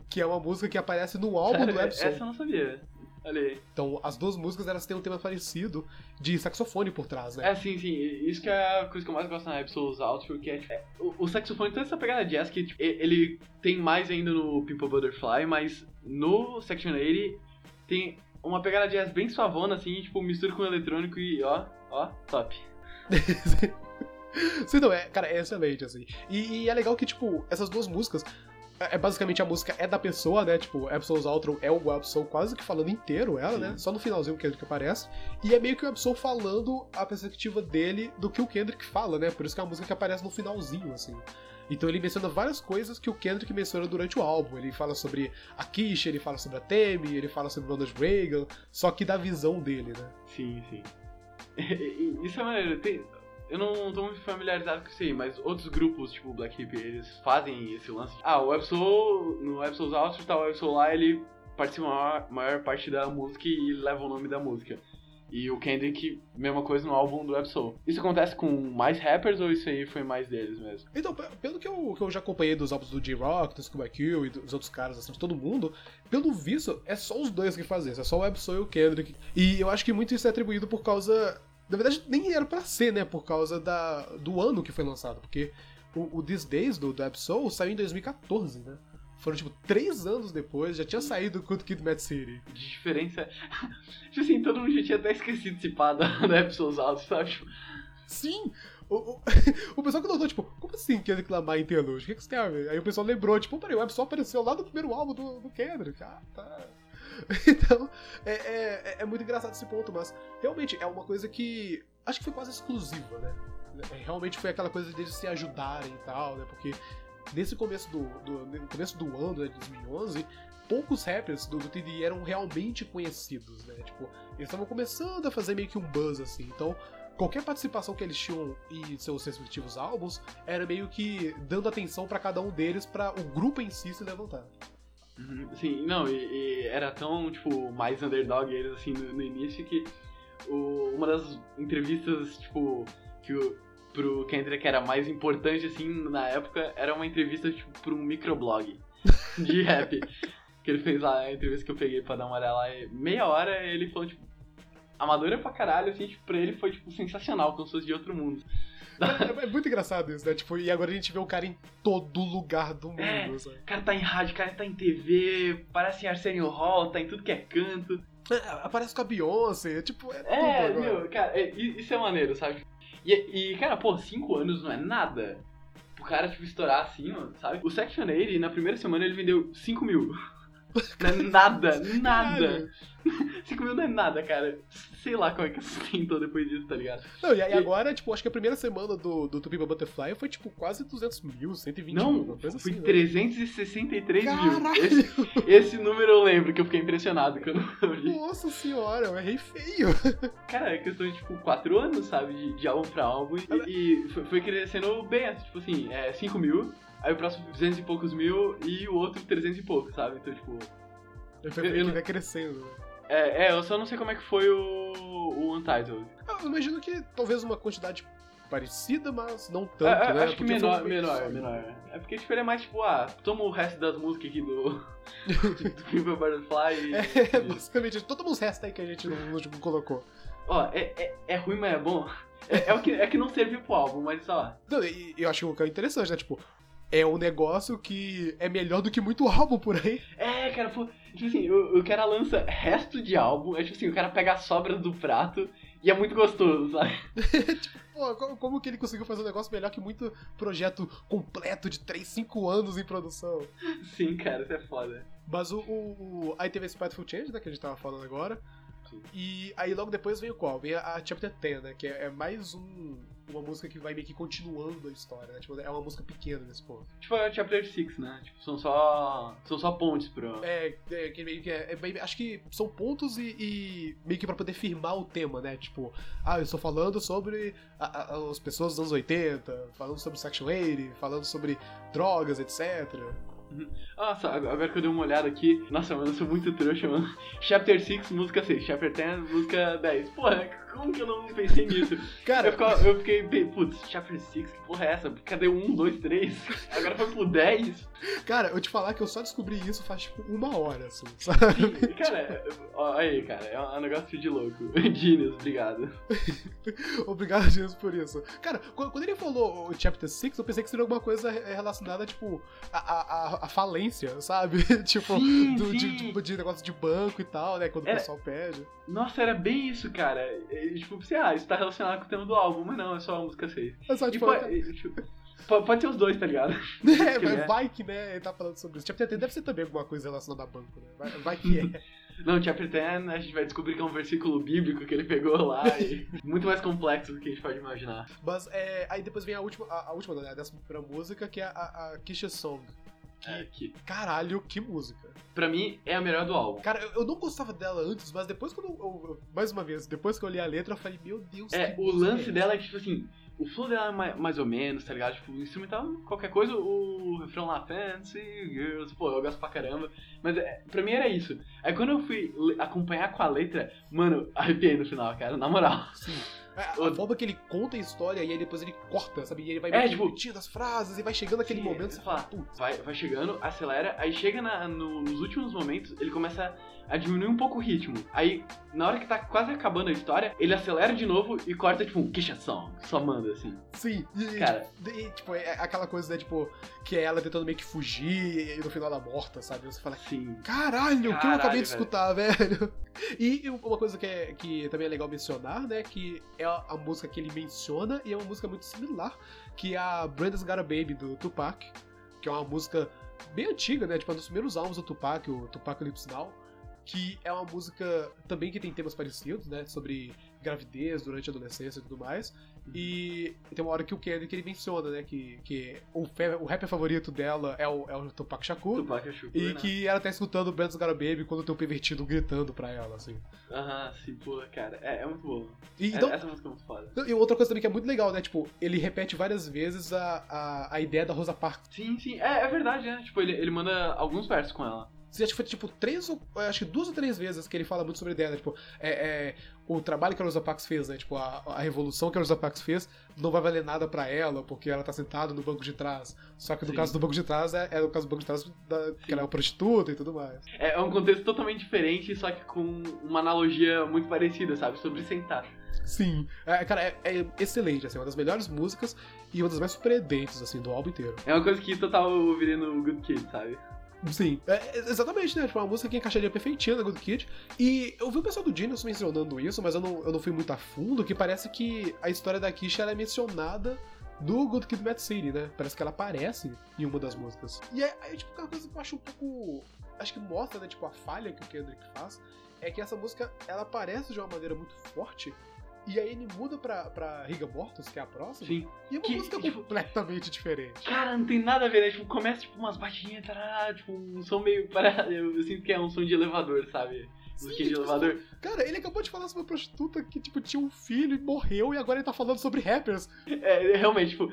que é uma música que aparece no álbum Sério? do Epson. Essa eu não sabia. Aí. Então, as duas músicas elas têm um tema parecido de saxofone por trás, né? É, sim, sim. Isso que é a coisa que eu mais gosto na Absol's Outro, que é, é o, o, saxofone tem essa pegada jazz que tipo, ele tem mais ainda no People Butterfly, mas no Section 80 tem uma pegada jazz bem suavona, assim, tipo, mistura com eletrônico e ó, ó, top. [LAUGHS] Sim, não, é, cara, é excelente, assim. E, e, é legal que, tipo, essas duas músicas, é, é basicamente a música é da pessoa, né? Tipo, Absol's Outro é o Absol quase que falando inteiro ela, né? Sim. né? Só no finalzinho o Kendrick aparece. E é meio que o Absol falando a perspectiva dele do que o Kendrick fala, né? Por isso que é uma música que aparece no finalzinho, assim. Então ele menciona várias coisas que o Kendrick menciona durante o álbum. Ele fala sobre a Kish, ele fala sobre a Temi, ele fala sobre o Ronald Reagan, só que da visão dele, né? Sim, sim. [LAUGHS] Isso é maneiro. Tem, eu não tô muito familiarizado com isso aí, mas outros grupos, tipo o Black Hip, eles fazem esse lance. Ah, o Absol, no Absol's Outro tá o Absol lá, ele participa a maior, maior parte da música e leva o nome da música. E o Kendrick, mesma coisa no álbum do Absol. Isso acontece com mais rappers ou isso aí foi mais deles mesmo? Então, pelo que eu, que eu já acompanhei dos álbuns do J-Rock, do Scuba Kill e dos outros caras, assim, de todo mundo, pelo visto, é só os dois que fazem isso, é só o Absol e o Kendrick. E eu acho que muito isso é atribuído por causa Na verdade, nem era pra ser, né? Por causa da, do ano que foi lançado. Porque o, o These Days do, do Absol saiu em 2014, né? Foram, tipo, três anos depois, já tinha saído Good Kid Mad City. De diferença. [LAUGHS] tipo assim, todo mundo já tinha até esquecido de se pá da, da Episodes Altos, sabe? Tipo, Sim! O, o, [LAUGHS] o pessoal que notou, tipo, como assim Kendrick Lamar em Interlude? O que, que tem a ver? Aí o pessoal lembrou, tipo, peraí, o Absol apareceu lá no primeiro álbum do, do Kendrick. Ah, tá. [LAUGHS] Então, é, é, é muito engraçado esse ponto, mas realmente é uma coisa que acho que foi quase exclusiva, né? É, Realmente foi aquela coisa deles se ajudarem e tal, né? Porque nesse começo do, do, começo do ano, né, de 2011, poucos rappers do, do TDE eram realmente conhecidos, né? Tipo, eles estavam começando a fazer meio que um buzz, assim. Então, qualquer participação que eles tinham em seus respectivos álbuns era meio que dando atenção pra cada um deles pra o grupo em si se levantar. Uhum, Sim, não, e, e era tão, tipo, mais underdog eles, assim, no, no início que o- uma das entrevistas, tipo, que o, pro Kendrick era mais importante, assim, na época, era uma entrevista, tipo, pra um microblog de [LAUGHS] rap. que ele fez lá, a entrevista que eu peguei pra dar uma olhada lá, e meia hora ele falou, tipo, amadora pra caralho, assim, tipo, pra ele foi, tipo, sensacional, como se fosse de outro mundo. É, é muito engraçado isso, né? Tipo, e agora a gente vê o cara em todo lugar do mundo, É. sabe? O cara tá em rádio, o cara tá em TV, parece em Arsenio Hall, tá em tudo que é canto. É, Aparece com a Beyoncé, tipo, é, É, tudo agora. meu, cara, é- isso é maneiro, sabe? E, e, cara, pô, 5 anos não é nada. O cara, tipo, estourar assim, ó, sabe? O Section 80, na primeira semana, ele vendeu 5 mil. [LAUGHS] Não é nada, [LAUGHS] nada. Caralho. 5 mil não é nada, cara. Sei lá como é que sustentou depois disso, tá ligado? Não, e, e agora, tipo, acho que a primeira semana do, do Tupiba Butterfly foi, tipo, quase 200 mil, 120 mil, Não, uma coisa foi assim. né? 363 mil. Caralho! Esse, esse número eu lembro que eu fiquei impressionado quando eu vi. Nossa senhora, eu errei feio. Cara, é questão de, tipo, 4 anos, sabe? De, de álbum pra álbum. E, e foi, foi crescendo bem, assim, tipo assim, é 5 mil, aí o próximo 200 e poucos mil e o outro 300 e poucos, sabe? Então, tipo. Eu- ele eu- vai crescendo. É, é, eu só não sei como é que foi o, o Untitled. Eu imagino que talvez uma quantidade parecida, mas não É, tanto, é, né? acho que Porque foi menor, menor, só. menor. É porque, tipo, ele é mais tipo, ah, toma o resto das músicas aqui do. [LAUGHS] do Pimple Butterfly e. [LAUGHS] É, e- basicamente, todos os restos aí que a gente no último colocou. Ó, é, é, é ruim, mas é bom. É, é o que, é que não serviu pro álbum, mas ó. Não, e, e eu acho que é interessante, né? Tipo, é um negócio que é melhor do que muito álbum por aí. É, cara, pô, tipo assim, o, o cara lança resto de álbum, é tipo assim, o cara pega a sobra do prato e é muito gostoso, sabe? [LAUGHS] Pô, como, como que ele conseguiu fazer um negócio melhor que muito projeto completo de 3, 5 anos em produção? Sim, cara, isso é foda. Mas o, o, o- aí teve esse Spiteful Change, né, que a gente tava falando agora. Sim. E aí logo depois veio qual? Veio a, a Chapter 10, né, que é, é mais um, uma música que vai meio que continuando a história, né? Tipo, é uma música pequena nesse ponto. Tipo a Chapter 6, né? Tipo, são só. São só pontes pro. É, é, que meio que é, é acho que são pontos e, e meio que pra poder firmar o tema, né? Tipo, ah, eu estou falando sobre a- a- as pessoas dos anos 80, falando sobre Section 80, falando sobre drogas, etc. Nossa, ag- agora que eu dei uma olhada aqui. Nossa, mano, eu sou muito trouxa, mano. [LAUGHS] Chapter 6, música 6. Chapter 10, música 10. Porra, como que eu não pensei nisso? Cara, Eu, ficava- eu fiquei, bem, putz, Chapter 6, que porra é essa? Cadê o 1, 2, 3? Agora foi pro 10. cara, eu te falar que eu só descobri isso faz tipo uma hora, assim, sabe? Cara, ó, aí, cara, é um negócio de louco. [LAUGHS] Genius, obrigado. [LAUGHS] Obrigado, Jesus, por isso. Cara, quando ele falou o Chapter 6, eu pensei que seria alguma coisa re- relacionada, tipo, a, a, a- falência, sabe? [LAUGHS] tipo, Sim, do- de, sim. de, de negócio de banco e tal, né? Quando Era- o pessoal pede. Nossa, era bem isso, cara. É, tipo, você, ah, isso tá relacionado com o tema do álbum, mas não, é só a música 6. É só, E tipo, pode, e, tipo, po- pode ser os dois, tá ligado? [LAUGHS] É, vai, é. vai que, né, ele tá falando sobre isso. Chapter 10 deve ser também alguma coisa relacionada a banco, né? Vai, vai que é. [LAUGHS] Não, Chapter 10, a gente vai descobrir que é um versículo bíblico que ele pegou lá e [LAUGHS] muito mais complexo do que a gente pode imaginar. Mas é, aí depois vem a última, a, a última, né, a décima primeira música, que é a, a Kisha Song. Que, É, que, caralho, que música. pra mim, é a melhor do álbum. Cara, eu, eu não gostava dela antes, mas depois quando eu, eu- mais uma vez, depois que eu li a letra, eu falei, meu Deus, É, o lance essa? dela é que, tipo assim, o flow dela é mais, mais ou menos, tá ligado? Tipo, o instrumental, qualquer coisa, o refrão lá, fancy girls, pô, eu gosto pra caramba. Mas é, pra mim era isso. Aí quando eu fui acompanhar com a letra, mano, arrepiei no final, cara, na moral. Sim. A, O- a forma que ele conta a história e aí depois ele corta, sabe? E ele vai É, tipo- repetindo as frases e vai chegando aquele Sim, momento você fala, putz. vai, vai chegando, acelera, aí chega na- no- nos últimos momentos, ele começa a diminuir um pouco o ritmo. Aí, na hora que tá quase acabando a história, ele acelera de novo e corta, tipo, um Song, só manda, assim. Sim, e, Cara. tipo, e, tipo, é aquela coisa, né, tipo, que é ela tentando meio que fugir e no final ela morta, sabe? Você fala, Assim, caralho, o que eu acabei de velho. escutar, [LAUGHS] velho? E uma coisa que, é, que também é legal mencionar, né, que é a, a música que ele menciona e é uma música muito similar, que é a Branda's Got a Baby, do Tupac, que é uma música bem antiga, né, tipo, um dos primeiros álbuns do Tupac, o Tupac Lips Now, que é uma música também que tem temas parecidos, né, sobre gravidez durante a adolescência e tudo mais. E tem uma hora que o Kendrick ele menciona, né, que, que o, o rapper favorito dela é o, é o Tupac Shakur. Tupac Shakur, E né? que ela tá escutando o Brands Got a Baby quando tem um pervertido gritando pra ela, assim. Aham, sim, pô, cara, é, é muito bom. E, É- então, Essa música é muito foda. e outra coisa também que é muito legal, né? Tipo, ele repete várias vezes a, a, a ideia da Rosa Parks. Sim, sim, é, é verdade, né? Tipo, ele, ele manda alguns versos com ela. Acha que foi tipo três ou. Acho que duas ou três vezes que ele fala muito sobre a ideia, né? Tipo, é, é, o trabalho que a Rosa Parks fez, né? Tipo, a, a revolução que a Rosa Parks fez não vai valer nada pra ela, porque ela tá sentada no banco de trás. Só que no Sim. caso do banco de trás é, é o caso do banco de trás da, que ela é uma prostituta e tudo mais. É, é um contexto totalmente diferente, só que com uma analogia muito parecida, sabe? Sobre sentar. Sim. É, cara, é, é excelente, assim, uma das melhores músicas e uma das mais surpreendentes, assim, do álbum inteiro. É uma coisa que total ouviria no Good Kid, sabe? Sim, é, é, exatamente, né? Tipo, uma música que encaixaria perfeitinha na Good Kid. E eu vi o pessoal do Genius mencionando isso, mas eu não, eu não fui muito a fundo, que parece que a história da Kisha é mencionada do Good Kid Mad City, né? Parece que ela aparece em uma das músicas. E é, é tipo, uma coisa que eu acho um pouco... Acho que mostra, né, tipo, a falha que o Kendrick faz, é que essa música, ela aparece de uma maneira muito forte, e aí ele muda pra, pra Riga Mortos, que é a próxima, Sim. e é uma Que- música tipo- completamente diferente. Cara, não tem nada a ver, né? Tipo, começa tipo umas batidinhas, tará, tipo, um som meio. Para... [LAUGHS] Eu, sinto que é um som de elevador, sabe? De tipo, elevador. Cara, ele acabou de falar sobre uma prostituta que, tipo, tinha um filho e morreu, e agora ele tá falando sobre rappers. É, é, realmente, tipo,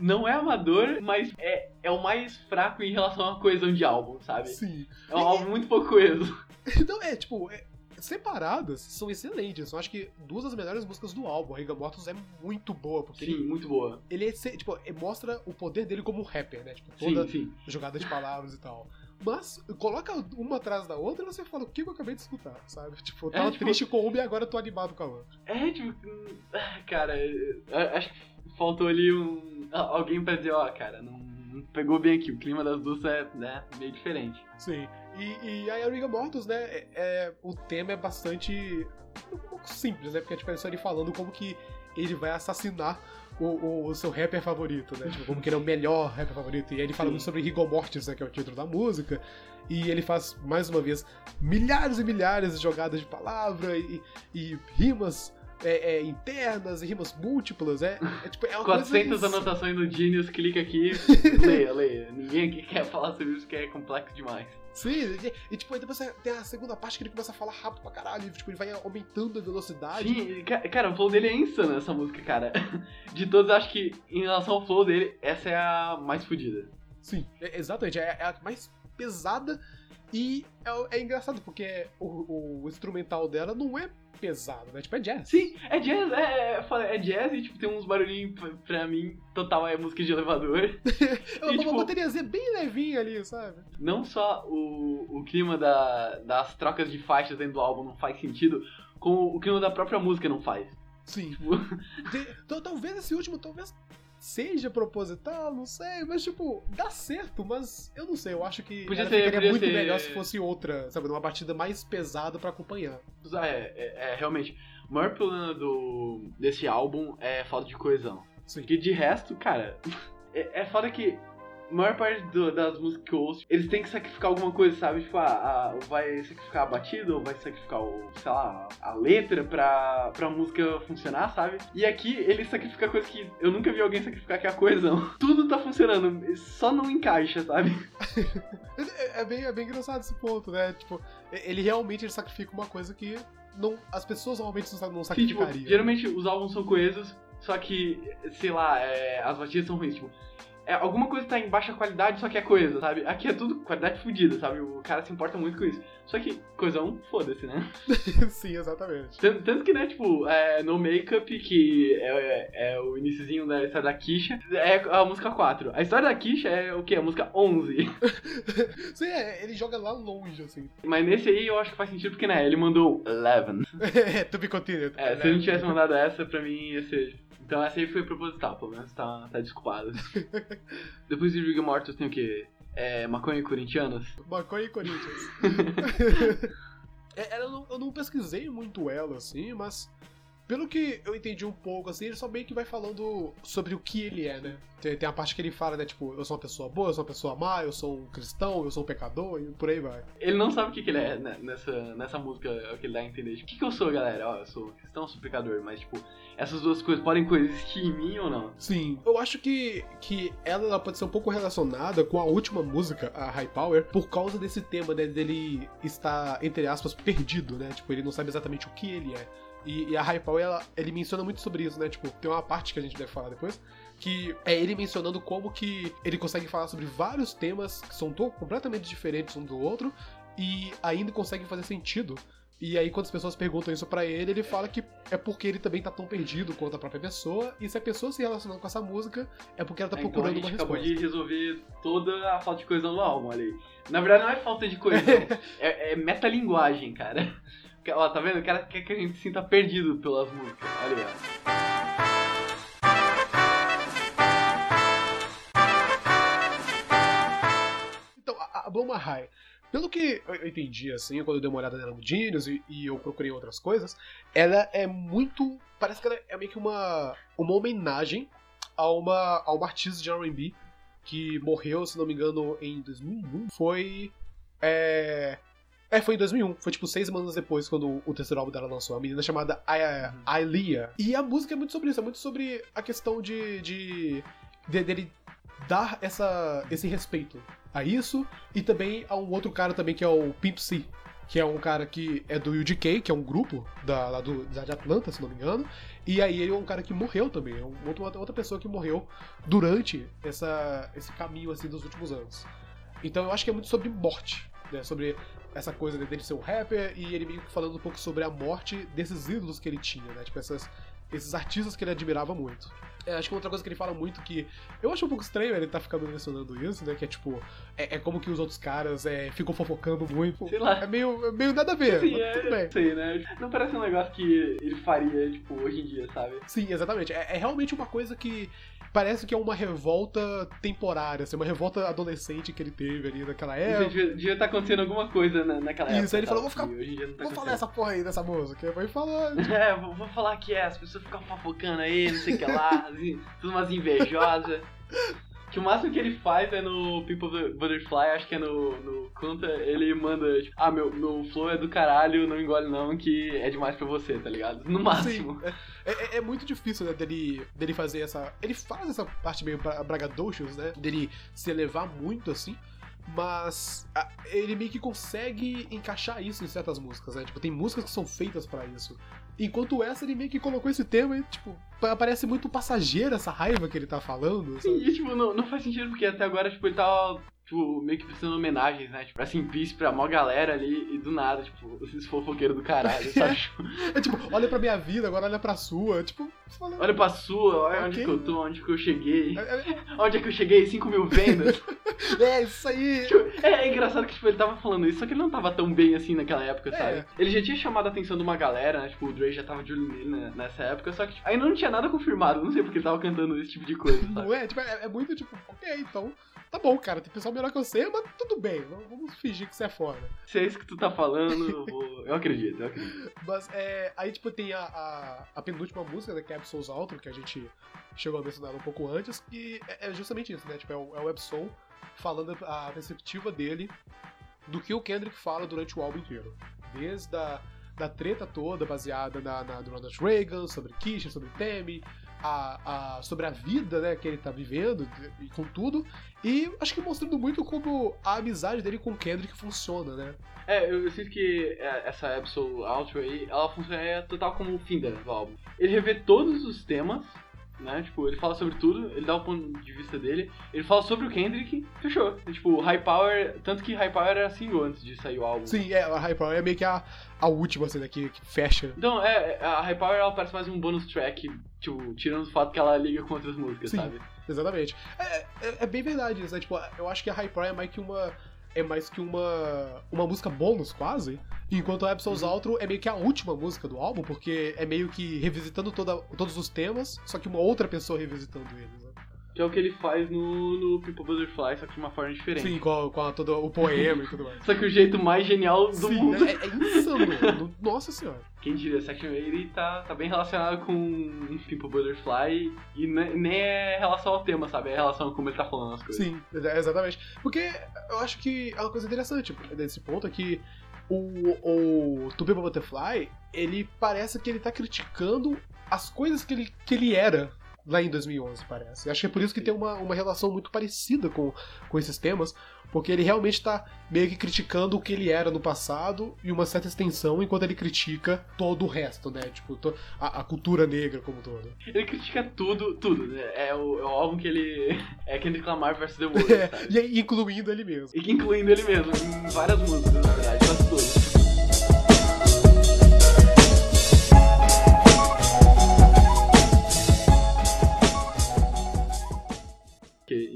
não é amador, mas é, é o mais fraco em relação à coesão de álbum, sabe? Sim. É um álbum muito pouco coeso. [LAUGHS] Então, é, tipo, é- separadas são excelentes. Eu acho que duas das melhores músicas do álbum, a Riga Mortos, é muito boa, porque Sim, ele, muito boa. ele é, tipo, é- mostra o poder dele como rapper, né? Tipo, toda Sim, sim. jogada de palavras e tal. Mas coloca uma atrás da outra e você fala, o que eu acabei de escutar, sabe? [LAUGHS] Tipo, eu É, tava tipo- triste com uma e agora eu tô animado com a outra. É, tipo, hum, ah, cara, eu- eu acho que faltou ali um. ah, Alguém pra dizer, ó, cara, não, não pegou bem aqui, o clima das duas é né, meio diferente. Sim. E, e aí a Riga Mortos, né, é, é- o tema é bastante um pouco simples, né? Porque tipo, é só ele falando como que ele vai assassinar o, o- o seu rapper favorito, né? Tipo, como que ele é o melhor rapper favorito. E aí ele fala Sim. muito sobre Rigor Mortis, né, que é o título da música. E ele faz, mais uma vez, milhares e milhares de jogadas de palavra e, e rimas é, é, internas e rimas múltiplas. É, é, tipo, é uma 400 coisa... anotações no Genius, clica aqui, [LAUGHS] leia, leia. Ninguém aqui quer falar sobre isso que é complexo demais. Sim, e, tipo, aí depois tem a segunda parte que ele começa a falar rápido pra caralho, e, tipo, ele vai aumentando a velocidade. Sim, ca- cara, o flow dele é insano essa música, cara. [LAUGHS] De todos, acho que em relação ao flow dele, essa é a mais fodida. Sim, exatamente. É, é a mais pesada e é, é engraçado porque o, o instrumental dela não é pesado, né? Tipo, é jazz. Sim, é jazz, é, é, é jazz e tipo, tem uns barulhinhos pra, pra mim, total é música de elevador. [LAUGHS] É uma, e, tipo- uma bateriazinha bem levinha ali, sabe? Não só o, o clima da, das trocas de faixas dentro do álbum não faz sentido, como o clima da própria música não faz. Sim. Tipo, [LAUGHS] De- então, talvez esse último, talvez seja proposital, não sei, mas tipo, dá certo, mas eu não sei, eu acho que Podia ela ser- ficaria podia muito ser- melhor se fosse outra, sabe, uma batida mais pesada pra acompanhar. é, é, é, realmente, o maior problema do, desse álbum é falta de coesão. Sim. Porque de resto, cara, [LAUGHS] é, é foda que maior parte do- das músicas que eu ouço, eles têm que sacrificar alguma coisa, sabe? Tipo, ah, ah, vai sacrificar a batida, ou vai sacrificar, o, sei lá, a letra pra, pra música funcionar, sabe? E aqui ele sacrifica coisa que eu nunca vi alguém sacrificar, que é a coesão. [LAUGHS] Tudo tá funcionando, só não encaixa, sabe? [LAUGHS] É, é bem, é bem engraçado esse ponto, né? Tipo, ele realmente ele sacrifica uma coisa que não, as pessoas normalmente não, não Sim, tipo, sacrificariam. geralmente os álbuns são coesos, só que, sei lá, é, as batidas são ruins. Tipo, é, alguma coisa tá em baixa qualidade, só que é coisa, sabe? Aqui é tudo qualidade fodida, sabe? O cara se importa muito com isso. Só que coisão, foda-se, né? [LAUGHS] Sim, exatamente. Tanto, tanto que, né, tipo, é, No Makeup, que é, é, é o iniciozinho da história da Kisha, é a música 4. A história da Kisha é o quê? A música 11. [LAUGHS] Sim, é, ele joga lá longe, assim. Mas nesse aí eu acho que faz sentido porque, né, ele mandou 11. [LAUGHS] É, to be continued. É, se ele não tivesse mandado essa, pra mim ia ser. Então essa aí foi proposital, pelo menos tá, tá desculpado. [LAUGHS] Depois de Rigor Mortis tem o quê? É, maconha e corintianos? Maconha e Corinthians. [LAUGHS] É, não- eu não pesquisei muito ela, assim, mas pelo que eu entendi um pouco, assim, ele só meio que vai falando sobre o que ele é, né? Tem, tem a parte que ele fala, né, tipo, eu sou uma pessoa boa, eu sou uma pessoa má, eu sou um cristão, eu sou um pecador, e por aí vai. Ele não sabe o que, que ele é né, nessa, nessa música, é o que ele dá a entender. Tipo, o que, que eu sou, galera? Ó, eu sou cristão, eu sou pecador, mas, tipo, essas duas coisas podem coexistir em mim ou não? Sim, eu acho que, que ela, ela pode ser um pouco relacionada com a última música, a High Power, por causa desse tema, né, dele estar, entre aspas, perdido, né? Tipo, ele não sabe exatamente o que ele é. E, e a Power, ela- ele menciona muito sobre isso, né? Tipo, tem uma parte que a gente deve falar depois, que é ele mencionando como que ele consegue falar sobre vários temas que são completamente diferentes um do outro e ainda consegue fazer sentido. E aí, quando as pessoas perguntam isso pra ele, ele fala que é porque ele também tá tão perdido quanto a própria pessoa, e se a pessoa se relacionando com essa música, é porque ela tá É, então a procurando gente acabou de resolver toda a falta de coesão do álbum ali. Na verdade, não é falta de coesão, [LAUGHS] é, é metalinguagem, cara. Ó, tá vendo? O cara quer que a gente se sinta perdido pelas músicas. Olha aí, ó. Então, a, a Blow My High, pelo que eu entendi, assim, quando eu dei uma olhada nela no Genius e, e eu procurei outras coisas, ela é muito. Parece que ela é meio que uma, uma homenagem a uma, a uma artista de RB que morreu, se não me engano, em 2001. Foi. É. É, foi em 2001. Foi tipo seis semanas depois, quando o terceiro álbum dela lançou. A menina chamada A- Ailia. E a música é muito sobre isso. É muito sobre a questão de. de, de dele dar essa, esse respeito a isso. E também a um outro cara também que é o Pimp C. Que é um cara que é do UGK, que é um grupo da, lá do, da de Atlanta, se não me engano. E aí ele é um cara que morreu também. É um, outro- outra pessoa que morreu durante essa, esse caminho assim dos últimos anos. Então eu acho que é muito sobre morte, né? Sobre essa coisa dele ser um rapper e ele meio que falando um pouco sobre a morte desses ídolos que ele tinha, né? Tipo, essas, esses artistas que ele admirava muito. É, acho que outra coisa que ele fala muito que. Eu acho um pouco estranho ele tá ficando mencionando isso, né? Que é tipo. É, é como que os outros caras é, ficam fofocando muito. Sei lá. É meio, é meio nada a ver. Sim, é, tudo bem. sei, né? Não parece um negócio que ele faria, tipo, hoje em dia, sabe? Sim, exatamente. É, é realmente uma coisa que parece que é uma revolta temporária, assim, uma revolta adolescente que ele teve ali naquela época. devia, devia estar acontecendo alguma coisa na, naquela época. Isso, aí ele falou, vou ficar- tá Vou falar essa porra aí dessa música. Vai falar. [LAUGHS] É, vou, vou falar que é, as pessoas ficam fofocando aí, não sei o que lá, [LAUGHS] tudo umas invejosas. Que o máximo que ele faz é no People Butterfly, acho que é no, no Conta, ele manda, tipo, ah, meu, meu flow é do caralho, não engole não, que é demais pra você, tá ligado? No máximo. Sim, é, é- é muito difícil, né, dele, dele fazer essa. Ele faz essa parte meio bra- bragadochos, né? Dele se elevar muito assim. Mas a- ele meio que consegue encaixar isso em certas músicas, né? Tipo, tem músicas que são feitas pra isso. Enquanto essa, ele meio que colocou esse tema e, tipo, pa- parece muito passageira essa raiva que ele tá falando. Sabe? [LAUGHS] e tipo, não, não faz sentido porque até agora, tipo, ele tava, tipo, meio que prestando homenagens, né? Tipo, pra Simplice, pra mó galera ali, e do nada, tipo, esses fofoqueiros do caralho, [LAUGHS] sabe? É tipo, olha pra minha vida, agora olha pra sua. Tipo, fala, Olha pra sua, olha onde Ok. que eu tô, onde que eu cheguei. é, é- [LAUGHS] Onde é que eu cheguei? 5 mil vendas. [LAUGHS] é isso aí. Tipo, é, é engraçado que tipo, ele tava falando isso, só que ele não tava tão bem assim naquela época, É. sabe? Ele já tinha chamado a atenção de uma galera, né? Tipo, o Dre já tava de olho nele né, nessa época, só que tipo, ainda não tinha nada confirmado. Não sei porque ele tava cantando esse tipo de coisa, sabe? Não é? Tipo, é, é muito tipo, ok, então. Tá bom, cara, tem pessoal melhor que você, mas tudo bem, vamos- fingir que você é foda. Se é isso que tu tá falando, eu, vou- eu acredito, eu acredito. Mas é, aí, tipo, tem a, a, a penúltima música, né, que é Absol's Outro, que a gente chegou a mencionar um pouco antes, que é, é justamente isso, né? Tipo, é o, é o Epson falando a perspectiva dele do que o Kendrick fala durante o álbum inteiro. Desde a da treta toda baseada na, na Ronald Reagan, sobre Kisha, sobre Temi, a, a, sobre a vida né, que ele tá vivendo e com tudo. E acho que mostrando muito como a amizade dele com o Kendrick funciona, né? É, eu, eu sinto que é, essa Absol Outro aí, ela funciona total como o fim do álbum. Ele revê todos os temas né? Tipo, ele fala sobre tudo, ele dá o ponto de vista dele, ele fala sobre o Kendrick, fechou. Tipo, High Power, tanto que High Power era single antes de sair o álbum. Sim, é, a High Power é meio que a, a última, assim, né, que, que fecha. Então, é, a High Power ela parece mais um bonus track, tipo, tirando o fato que ela liga com outras músicas, Sim. sabe? Exatamente. É, é, é bem verdade isso, né? Tipo, eu acho que a High Power é mais que uma. É mais que uma. uma música bônus, quase. Enquanto a Absol's Uhum. Outro é meio que a última música do álbum, porque é meio que revisitando toda, todos os temas, só que uma outra pessoa revisitando eles, né? Que é o que ele faz no, no People Butterfly, só que de uma forma diferente. Sim, com, com a- todo o poema e tudo mais. Só que o jeito mais genial do Sim, mundo. é, é insano. Nossa senhora. Quem diria, Section 80 tá, tá bem relacionado com People Butterfly e ne- nem é relação ao tema, sabe? É relação a como ele tá falando as coisas. Sim, exatamente. Porque eu acho que é uma coisa interessante desse ponto é que o, o To People Butterfly, ele parece que ele tá criticando as coisas que ele, que ele era lá em 2011, parece. Acho que é por isso que tem uma, uma relação muito parecida com, com esses temas, porque ele realmente tá meio que criticando o que ele era no passado e uma certa extensão, enquanto ele critica todo o resto, né? Tipo, to- a, a cultura negra como um todo. Ele critica tudo, tudo. né? É o, é o álbum que ele. É Kendrick Lamar vs The World, [LAUGHS] É, e incluindo ele mesmo. E incluindo ele mesmo, em várias músicas, na verdade, quase todas.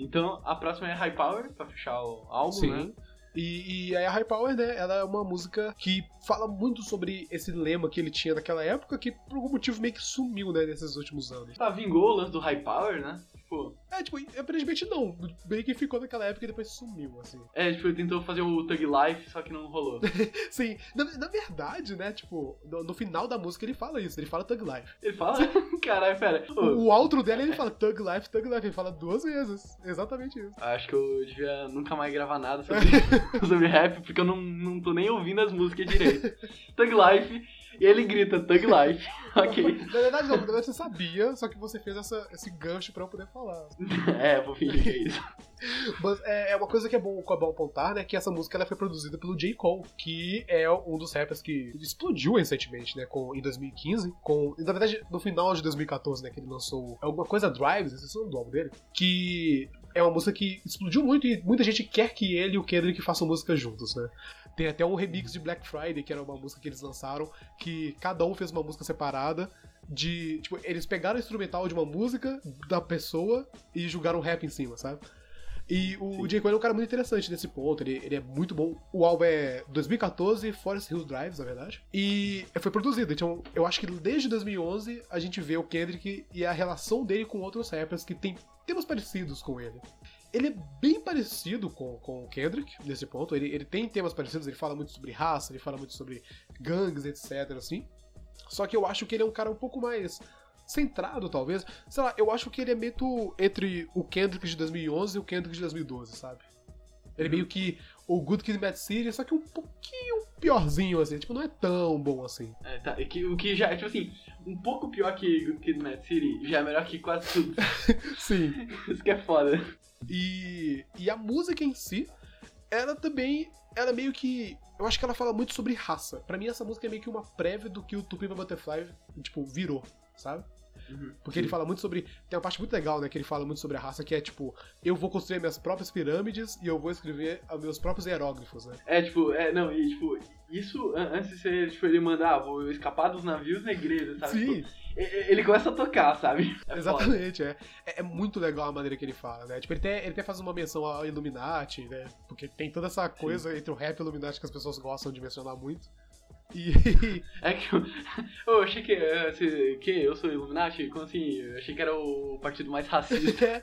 Então a próxima é High Power, pra fechar o álbum, Sim. né? E, e aí a High Power, né, ela é uma música que fala muito sobre esse lema que ele tinha naquela época, que por algum motivo meio que sumiu, né, nesses últimos anos. Tá, vingou o lance do High Power, né? Tipo, É, tipo, aparentemente não, meio que ficou naquela época e depois sumiu, assim. é, tipo, ele tentou fazer o Thug Life, só que não rolou. [LAUGHS] Sim, na, na verdade, né, tipo, no, no final da música ele fala isso, ele fala Thug Life. Ele fala, [LAUGHS] caralho, pera. Ô, O outro dela ele fala Thug Life, Thug Life, ele fala duas vezes, exatamente isso. Acho que eu devia nunca mais gravar nada [LAUGHS] sobre, sobre rap, porque eu não, não tô nem ouvindo as músicas direito. Thug Life, e ele grita Thug Life. [LAUGHS] ok. Na verdade não, na verdade você sabia, só que você fez essa, esse gancho pra eu poder falar. [LAUGHS] É, vou fingir que é isso. [LAUGHS] Mas é, é uma coisa que é bom, é bom apontar, né? Que essa música ela foi produzida pelo J. Cole, que é um dos rappers que explodiu recentemente, né? Com, em 2015. Com, na verdade, no final de 2014, né? Que ele lançou alguma coisa Drives, esse é o nome do álbum dele. Que é uma música que explodiu muito e muita gente quer que ele e o Kendrick façam música juntos, né? Tem até um remix de Black Friday, que era uma música que eles lançaram, que cada um fez uma música separada. De. Tipo, eles pegaram o instrumental de uma música da pessoa e jogaram rap em cima, sabe? E o Sim. J. Cole é um cara muito interessante nesse ponto, ele, ele é muito bom. O álbum é 2014, Forest Hills Drives, na verdade. E foi produzido, então eu acho que desde 2011 a gente vê o Kendrick e a relação dele com outros rappers que tem temas parecidos com ele. Ele é bem parecido com, com o Kendrick nesse ponto, ele, ele tem temas parecidos, ele fala muito sobre raça, ele fala muito sobre gangues, etc, assim. Só que eu acho que ele é um cara um pouco mais centrado, talvez. Sei lá, eu acho que ele é meio entre o Kendrick de 2011 e o Kendrick de 2012, sabe? Ele é meio que o Good Kid, Mad City, só que um pouquinho piorzinho, assim. Tipo, não é tão bom assim. É, tá, e que, o que já, tipo assim, um pouco pior que o Kid Mad City, já é melhor que quase tudo. [LAUGHS] Sim. [LAUGHS] Isso que é foda. E, e a música em si, ela também, ela meio que. Eu acho que ela fala muito sobre raça. Pra mim, essa música é meio que uma prévia do que o Tupi Butterfly, tipo, virou, sabe? Porque ele fala muito sobre. Tem uma parte muito legal, né? Que ele fala muito sobre a raça, que é tipo, eu vou construir minhas próprias pirâmides e eu vou escrever os meus próprios hieróglifos, né? É, tipo, é, não, e tipo, isso an- antes de ser, tipo, ele mandar, ah, vou escapar dos navios negreiros, sabe? Sim, Tipo, ele começa a tocar, sabe? É exatamente, é. é. é muito legal a maneira que ele fala, né? Tipo, ele até, ele até faz uma menção ao Illuminati, né? Porque tem toda essa coisa entre o rap e o Illuminati que as pessoas gostam de mencionar muito. E. [LAUGHS] É que eu, [LAUGHS] eu achei que, se- que eu sou Illuminati, como assim? Eu achei que era o partido mais racista. [LAUGHS] É,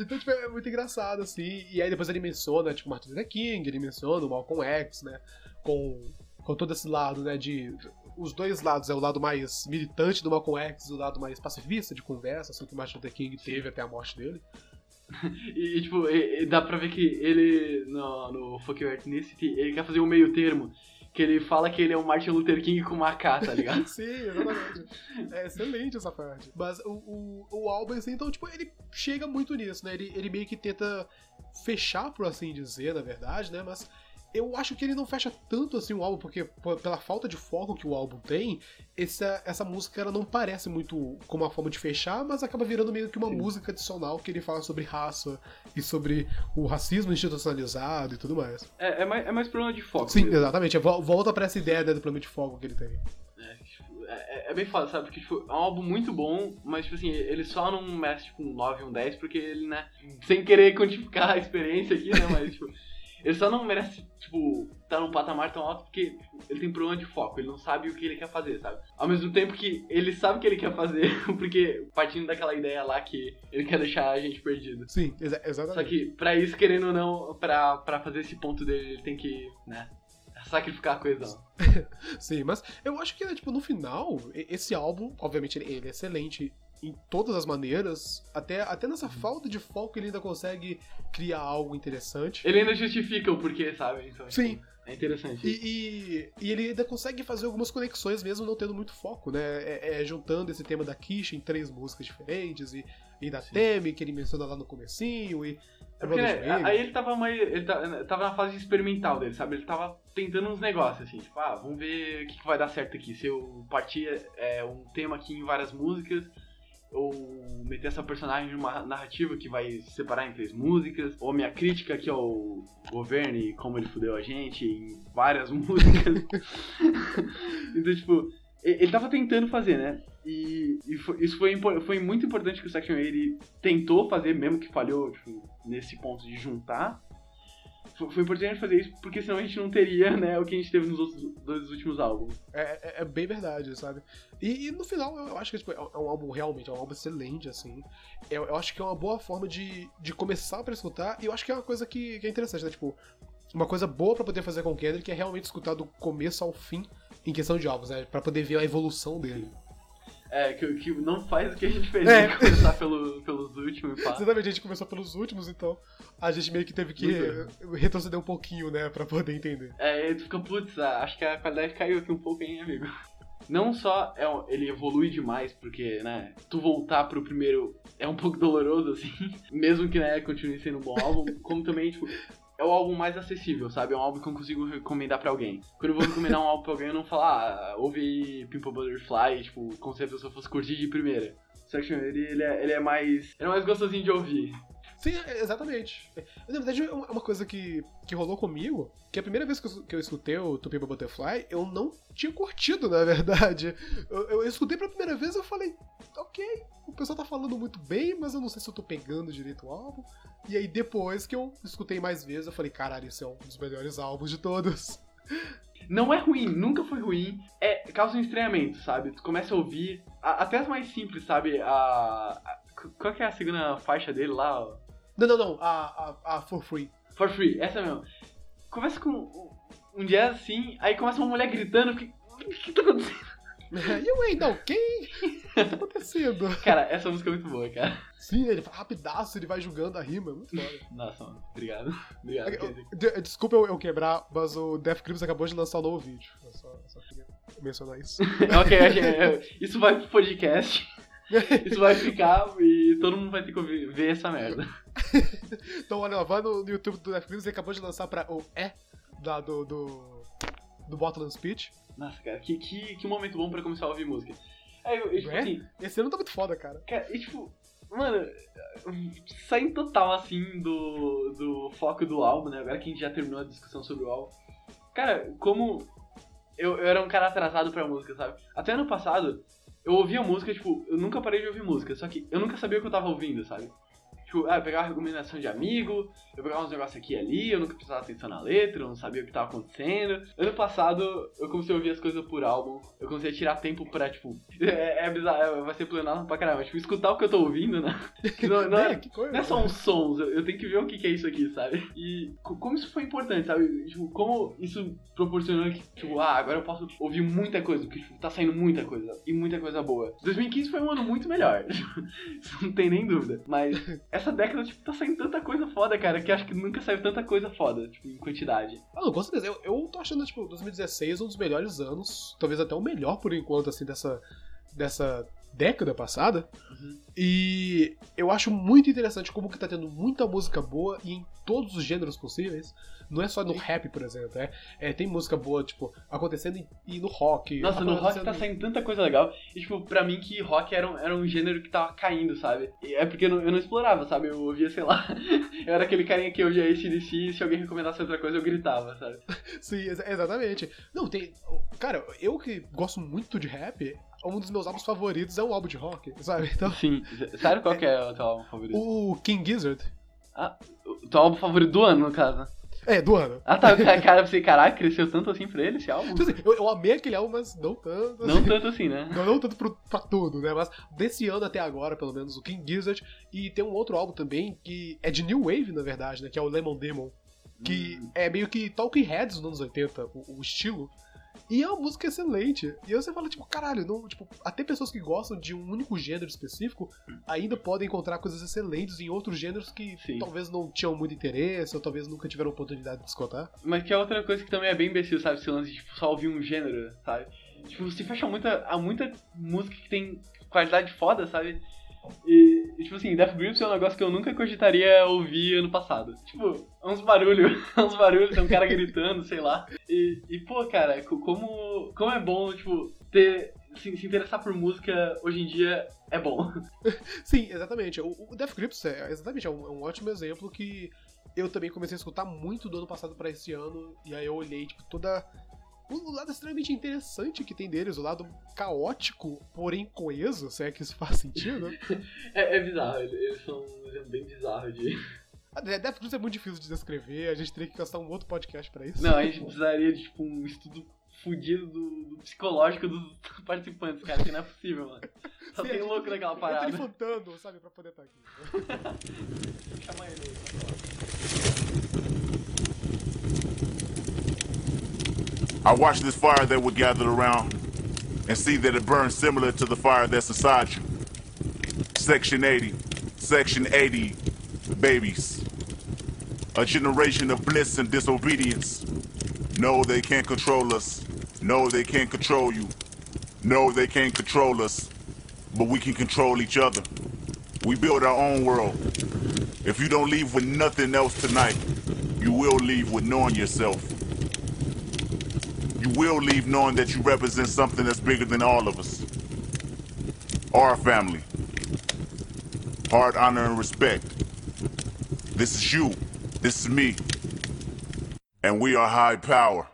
então, tipo, é muito engraçado, assim. E aí depois ele menciona, tipo, Martin Luther King, ele menciona o Malcolm X, né? Com, com todo esse lado, né? De. Os dois lados, é o lado mais militante do Malcolm X e o lado mais pacifista de conversa, assim, que o Martin Luther King teve até a morte dele. [LAUGHS] E, tipo, e- e dá pra ver que ele, no, no Fuck Your Ethnicity, ele quer fazer um meio termo. Que ele fala que ele é o Martin Luther King com uma K, tá ligado? [LAUGHS] Sim, exatamente. É excelente essa parte. Mas o, o, o álbum, assim, então, tipo, ele chega muito nisso, né? Ele, ele meio que tenta fechar, por assim dizer, na verdade, né? Mas eu acho que ele não fecha tanto assim o álbum, porque pela falta de foco que o álbum tem, essa, essa música ela não parece muito como uma forma de fechar, mas acaba virando meio que uma Sim. música adicional que ele fala sobre raça e sobre o racismo institucionalizado e tudo mais. É, é mais, é mais problema de foco. Sim, mesmo. exatamente. é, vol- Volta pra essa ideia né, do problema de foco que ele tem. É, é, é bem foda, sabe? Porque, tipo, é um álbum muito bom, mas, tipo assim, ele só não merece, tipo, um 9 um 10, porque ele, né, sem querer quantificar a experiência aqui, né, mas, tipo, [LAUGHS] ele só não merece, tipo, estar num patamar tão alto porque tipo, ele tem problema de foco, ele não sabe o que ele quer fazer, sabe? Ao mesmo tempo que ele sabe o que ele quer fazer, [LAUGHS] porque partindo daquela ideia lá que ele quer deixar a gente perdido. Sim, exa- Só exatamente. que, pra isso, querendo ou não, pra, pra fazer esse ponto dele, ele tem que, né, sacrificar a coesão. [LAUGHS] Sim, mas eu acho que, né, tipo, no final, esse álbum, obviamente, ele, ele é excelente em todas as maneiras, até, até nessa Uhum. falta de foco ele ainda consegue criar algo interessante. Ele ainda justifica o porquê, sabe? Então, Sim. tipo, é interessante. E, e, e ele ainda consegue fazer algumas conexões mesmo não tendo muito foco, né? É, é juntando esse tema da Kish em três músicas diferentes, e, e da Sim. Temi, que ele menciona lá no comecinho, e... É porque, né, aí ele tava mais. Ele ta- tava na fase experimental dele, sabe? Ele tava tentando uns negócios, assim, tipo, ah, vamos ver o que, que vai dar certo aqui. Se eu partir é, um tema aqui em várias músicas, ou meter essa personagem numa narrativa que vai se separar em três músicas, ou minha crítica aqui ao governo e como ele fudeu a gente em várias [LAUGHS] músicas. então, tipo, ele tava tentando fazer, né? E, e foi- isso foi, foi muito importante que o Section 80 tentou fazer, mesmo que falhou tipo, nesse ponto de juntar. Foi, importante fazer isso, porque senão a gente não teria né, o que a gente teve nos outros dois últimos álbuns. É, é- é bem verdade, sabe? E, e no final, eu acho que tipo, é um álbum realmente, é um álbum excelente, assim. Eu, eu acho que é uma boa forma de, de começar pra escutar, e eu acho que é uma coisa que, que é interessante, né? Tipo, uma coisa boa pra poder fazer com o Kendrick é realmente escutar do começo ao fim em questão de álbuns, né? Pra poder ver a evolução dele. É, que, que não faz o que a gente fez, É. né? Começar pelo, pelos últimos e pá. Exatamente, a gente começou pelos últimos, então a gente meio que teve que retroceder um pouquinho, né? Pra poder entender. É, tu fica, putz, ah, acho que a qualidade caiu aqui um pouco, hein, amigo. Não só é, ele evolui demais, porque, né, tu voltar pro primeiro é um pouco doloroso, assim, [LAUGHS] mesmo que, né, continue sendo um bom álbum, como também, tipo, é o álbum mais acessível, sabe? É um álbum que eu consigo recomendar pra alguém. Quando eu vou recomendar um álbum pra alguém, eu não falo, ah, ouve Pimple Butterfly, tipo, como se a pessoa fosse curtir de primeira. Section, ele, ele, é, ele é mais. Ele é mais gostosinho de ouvir. Sim, é, exatamente. Na verdade, é uma uma coisa que, que rolou comigo, que a primeira vez que eu, que eu escutei o Tupiba Butterfly, eu não tinha curtido, na verdade. Eu, eu escutei pela primeira vez e eu falei, ok, o pessoal tá falando muito bem, mas eu não sei se eu tô pegando direito o álbum. E aí depois que eu escutei mais vezes, eu falei, caralho, esse é um dos melhores álbuns de todos. Não é ruim, nunca foi ruim. É, causa um estranhamento, sabe? Tu começa a ouvir. a- até as mais simples, sabe? A, a- qual que é a segunda faixa dele lá? Não, não, não, a, a, a For Free. For Free, essa mesmo. Começa com um- jazz assim, aí começa uma mulher gritando, eu o que tá acontecendo? [LAUGHS] e eu, ei, não, quem? O que tá acontecendo? Cara, essa música é muito boa, cara. Sim, ele fala rapidaço, ele vai julgando a rima, é muito foda. Nossa, mano, obrigado. Obrigado. De- Desculpa eu, eu quebrar, mas o Death Grips acabou de lançar um novo vídeo. Eu só, só queria mencionar isso. [LAUGHS] ok, ok, isso vai pro podcast. [LAUGHS] Isso vai ficar e todo mundo vai ter que ouvir, ver essa merda. [LAUGHS] então, olha lá, vai no, no YouTube do Grips, ele acabou de lançar pra o E da, do, do, do Botland Speech. Nossa, cara, que, que, que momento bom pra começar a ouvir música. Aí, eu, eu, tipo É? assim, Esse ano tá muito foda, cara. Cara, e tipo, mano, saindo total assim do, do foco do álbum, né? Agora que a gente já terminou a discussão sobre o álbum. Cara, como eu, eu era um cara atrasado pra música, sabe? Até ano passado, eu ouvia música, tipo, eu nunca parei de ouvir música, só que eu nunca sabia o que eu tava ouvindo, sabe? Tipo, ah, eu pegava recomendação de amigo, eu pegava uns negócios aqui e ali, eu nunca prestava atenção na letra, eu não sabia o que tava acontecendo. Ano passado, eu comecei a ouvir as coisas por álbum, eu comecei a tirar tempo pra, tipo, [LAUGHS] é, é bizarro, é, vai ser plenário pra caramba, tipo, escutar o que eu tô ouvindo, né? [LAUGHS] Não, não É, é, que coisa. não é só uns sons, eu, eu tenho que ver o que, que é isso aqui, sabe? E co- como isso foi importante, sabe? Tipo, como isso proporcionou que, tipo, ah, agora eu posso ouvir muita coisa, porque tipo, tá saindo muita coisa, e muita coisa boa. 2015 foi um ano muito melhor, [LAUGHS] isso não tem nem dúvida. Mas essa década, tipo, tá saindo tanta coisa foda, cara, que acho que nunca saiu tanta coisa foda, tipo, em quantidade. Ah, não, com certeza. Eu, eu tô achando, tipo, 2016 um dos melhores anos, talvez até o melhor por enquanto, assim, dessa, dessa década passada. E eu acho muito interessante como que tá tendo muita música boa e em todos os gêneros possíveis. Não é só no rap, por exemplo. É, é, tem música boa, tipo, acontecendo e, no rock. Nossa, no rock tá saindo tanta coisa legal. E, tipo, pra mim que rock era um, era um gênero que tava caindo, sabe? E é porque eu não, eu não explorava, sabe? Eu ouvia, sei lá. [LAUGHS] Eu era aquele carinha que ouvia ACDC e se alguém recomendasse outra coisa eu gritava, sabe? [LAUGHS] Sim, exa- exatamente. Não, tem. Cara, eu que gosto muito de rap, um dos meus álbuns favoritos é um álbum de rock, sabe? Então, Sim. Sério, qual que é o teu álbum favorito? o King Gizzard. O teu álbum favorito do ano, no caso? É, do ano. Ah, tá. Cara, você, caraca, cresceu tanto assim pra ele esse álbum? Então, assim, eu, eu amei aquele álbum, mas não tanto. Não assim. tanto assim, né? Não, não tanto pro, pra tudo, né? Mas desse ano até agora, pelo menos, o King Gizzard. E tem um outro álbum também que é de New Wave, na verdade, né? Que é o Lemon Demon. Que Hum. é meio que Talking Heads dos anos 80, o, o estilo. E é uma música excelente. E aí você fala, tipo, caralho, não, tipo, até pessoas que gostam de um único gênero específico ainda podem encontrar coisas excelentes em outros gêneros que Sim. talvez não tinham muito interesse, ou talvez nunca tiveram oportunidade de escutar. Mas que é outra coisa que também é bem imbecil, sabe? Esse lance de tipo, só ouvir um gênero, sabe? Tipo, se fecha muita, a muita música que tem qualidade foda, sabe? E, e, tipo assim, Death Grips é um negócio que eu nunca cogitaria ouvir ano passado. Tipo, é uns barulhos, [LAUGHS] é uns barulhos, tem um cara gritando, sei lá. E, e pô, cara, co- como, como é bom, tipo, ter. Se, se interessar por música hoje em dia é bom. [LAUGHS] Sim, exatamente. O, o Death Grips é exatamente é um, é um ótimo exemplo que eu também comecei a escutar muito do ano passado pra esse ano, e aí eu olhei, tipo, toda. O lado extremamente interessante que tem deles, o lado caótico, porém coeso, se é que isso faz sentido. [LAUGHS] É, é bizarro, eles são bem bizarro de. A Death é muito difícil de descrever, a gente teria que gastar um outro podcast pra isso. Não, a gente precisaria de tipo, um estudo fudido do, do psicológico dos [LAUGHS] participantes, cara, que não é possível, mano. Só Sim, tem louco naquela Eu tô parada. levantando, sabe, pra poder estar aqui. [LAUGHS] Chama ele aí, I watch this fire that we're gathered around and see that it burns similar to the fire that's inside you. Section 80, Section 80, babies. A generation of bliss and disobedience. No, they can't control us. No, they can't control you. No, they can't control us. But we can control each other. We build our own world. If you don't leave with nothing else tonight, you will leave with knowing yourself. You will leave knowing that you represent something that's bigger than all of us. Our family. Heart, honor, and respect. This is you. This is me. And we are high power.